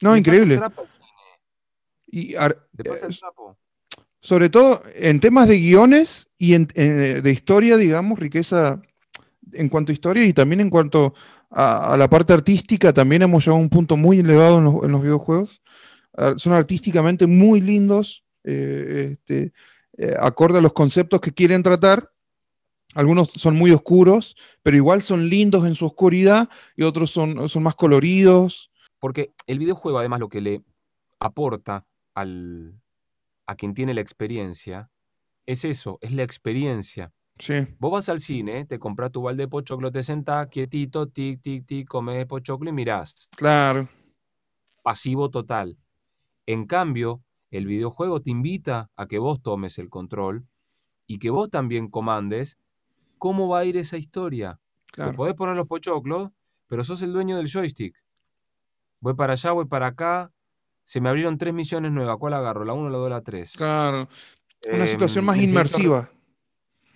Speaker 2: No,
Speaker 3: le pasa el
Speaker 2: increíble.
Speaker 3: cine,
Speaker 2: Y ar-
Speaker 3: le pasa el
Speaker 2: eh,
Speaker 3: trapo.
Speaker 2: sobre todo en temas de guiones y en- eh, de historia, digamos, riqueza en cuanto a historia y también en cuanto a, a la parte artística, también hemos llegado a un punto muy elevado en los, en los videojuegos. Ah, son artísticamente muy lindos, eh, este, eh, acorde a los conceptos que quieren tratar. Algunos son muy oscuros, pero igual son lindos en su oscuridad y otros son, son más coloridos.
Speaker 3: Porque el videojuego, además, lo que le aporta al, a quien tiene la experiencia, es eso, es la experiencia.
Speaker 2: Sí,
Speaker 3: Vos vas al cine, te compras tu balde de pochoclo, te sentás quietito, tic, tic, tic, comes pochoclo y mirás.
Speaker 2: claro.
Speaker 3: Pasivo total. En cambio, el videojuego te invita a que vos tomes el control y que vos también comandes cómo va a ir esa historia. Te
Speaker 2: Claro.
Speaker 3: podés poner los pochoclos, pero sos el dueño del joystick. Voy para allá, voy para acá. Se me abrieron tres misiones nuevas. ¿Cuál agarro? ¿La 1, la 2, la 3?
Speaker 2: Claro. Una situación más inmersiva.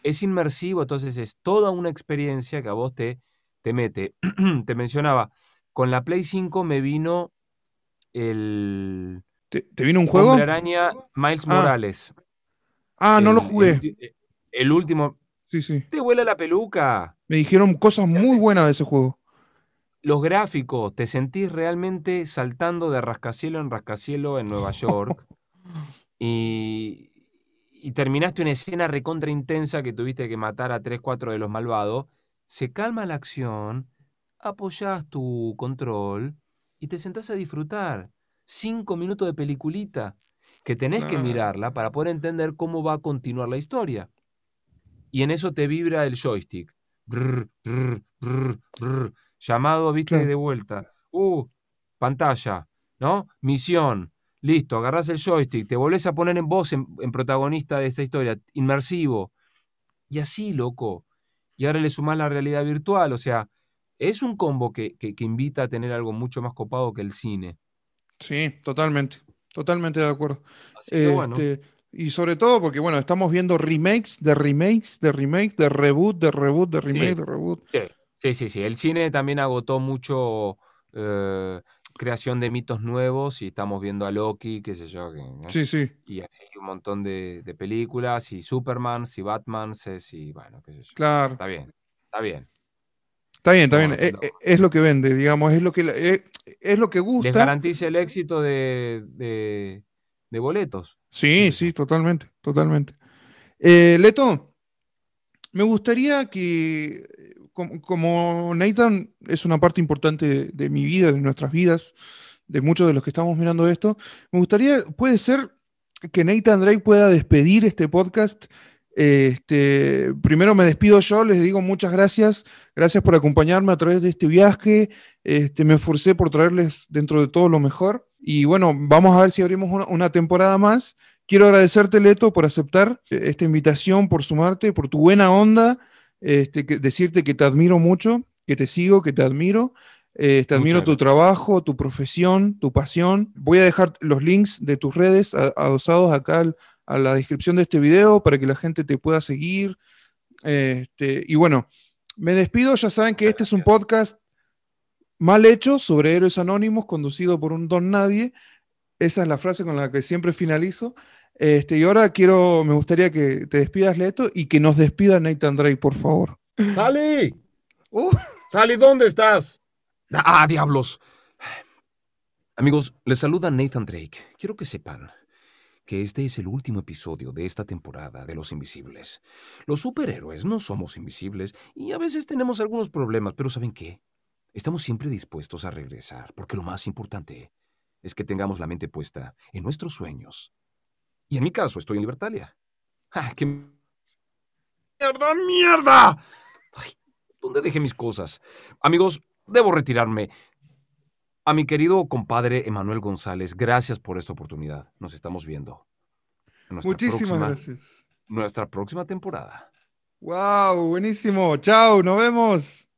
Speaker 3: Es inmersivo, entonces es toda una experiencia que a vos te, te mete. te mencionaba, con la Play 5 me vino el
Speaker 2: ¿Te, te vino un juego?
Speaker 3: Hombre Araña Miles
Speaker 2: Ah,
Speaker 3: Morales.
Speaker 2: Ah, no
Speaker 3: El-
Speaker 2: lo jugué.
Speaker 3: El, último.
Speaker 2: Sí, sí.
Speaker 3: Te vuela la peluca.
Speaker 2: Me dijeron cosas muy buenas de ese juego.
Speaker 3: Los gráficos, te sentís realmente saltando de rascacielo en rascacielo en Nueva York. y, y terminaste una escena recontra intensa que tuviste que matar a 3, 4 de los malvados. Se calma la acción, apoyás tu control y te sentás a disfrutar. Cinco minutos de peliculita que tenés que mirarla para poder entender cómo va a continuar la historia. Y en eso te vibra el joystick. Brr, brr, brr, brr. Llamado, viste,
Speaker 2: Claro.
Speaker 3: de vuelta. Uh, pantalla, ¿no? Misión. Listo, agarrás el joystick, te volvés a poner en voz en, en protagonista de esta historia, inmersivo. Y así, loco. Y ahora le sumás la realidad virtual, o sea, es un combo que, que- que invita a tener algo mucho más copado que el cine.
Speaker 2: Sí, totalmente. Totalmente de acuerdo.
Speaker 3: Así que bueno,
Speaker 2: Este, y sobre todo porque, bueno, estamos viendo remakes de remakes de remakes, de reboot, de reboot, de remake,
Speaker 3: Sí.
Speaker 2: de reboot.
Speaker 3: sí, sí, sí. El cine también agotó mucho eh, creación de mitos nuevos y estamos viendo a Loki, qué sé yo, que, ¿no?
Speaker 2: Sí, sí,
Speaker 3: y así un montón de, de películas, y Superman, y Batman, y bueno, qué sé yo.
Speaker 2: claro.
Speaker 3: Está bien, está bien.
Speaker 2: Está bien, está
Speaker 3: No,
Speaker 2: bien.
Speaker 3: no,
Speaker 2: Es,
Speaker 3: no.
Speaker 2: es- lo que vende, digamos, es lo que, es, es lo que
Speaker 3: Les
Speaker 2: gusta.
Speaker 3: garantiza el éxito de, de, de boletos.
Speaker 2: Sí, sí, totalmente, totalmente. Eh, Leto, me gustaría que, como, como Nathan es una parte importante de, de mi vida, de nuestras vidas, de muchos de los que estamos mirando esto, me gustaría, puede ser que Nathan Drake pueda despedir este podcast. Este, primero me despido yo, les digo muchas gracias, gracias por acompañarme a través de este viaje. Este, me esforcé por traerles dentro de todo lo mejor. Y bueno, vamos a ver si abrimos una, una temporada más. Quiero agradecerte, Leto, por aceptar eh, esta invitación, por sumarte, por tu buena onda, este, que- decirte que te admiro mucho, que te sigo, que te admiro. Eh, te admiro tu trabajo, tu profesión, tu pasión. Voy a dejar los links de tus redes adosados acá al- a la descripción de este video para que la gente te pueda seguir. Este, y bueno, me despido. Ya saben que este es un podcast mal hecho sobre héroes anónimos, conducido por un don nadie. Esa es la frase con la que siempre finalizo. Este, y ahora quiero, me gustaría que te despidas, Leto, y que nos despida Nathan Drake, por favor.
Speaker 3: ¡Sally!
Speaker 2: Uh,
Speaker 3: ¡Sally, ¿dónde estás? ¡Ah, diablos! Amigos, les saluda Nathan Drake. Quiero que sepan que este es el último episodio de esta temporada de Los Invisibles. Los superhéroes no somos invisibles y a veces tenemos algunos problemas, pero ¿saben qué? Estamos siempre dispuestos a regresar, porque lo más importante es que tengamos la mente puesta en nuestros sueños. Y en mi caso, estoy en Libertalia. ¡Ah, qué mierda, mierda! Ay, ¿Dónde dejé mis cosas? Amigos, debo retirarme. A mi querido compadre Emanuel González, gracias por esta oportunidad. Nos estamos viendo.
Speaker 2: muchísimas
Speaker 3: próxima-
Speaker 2: gracias.
Speaker 3: Nuestra próxima temporada.
Speaker 2: Wow, buenísimo. Chao, nos vemos.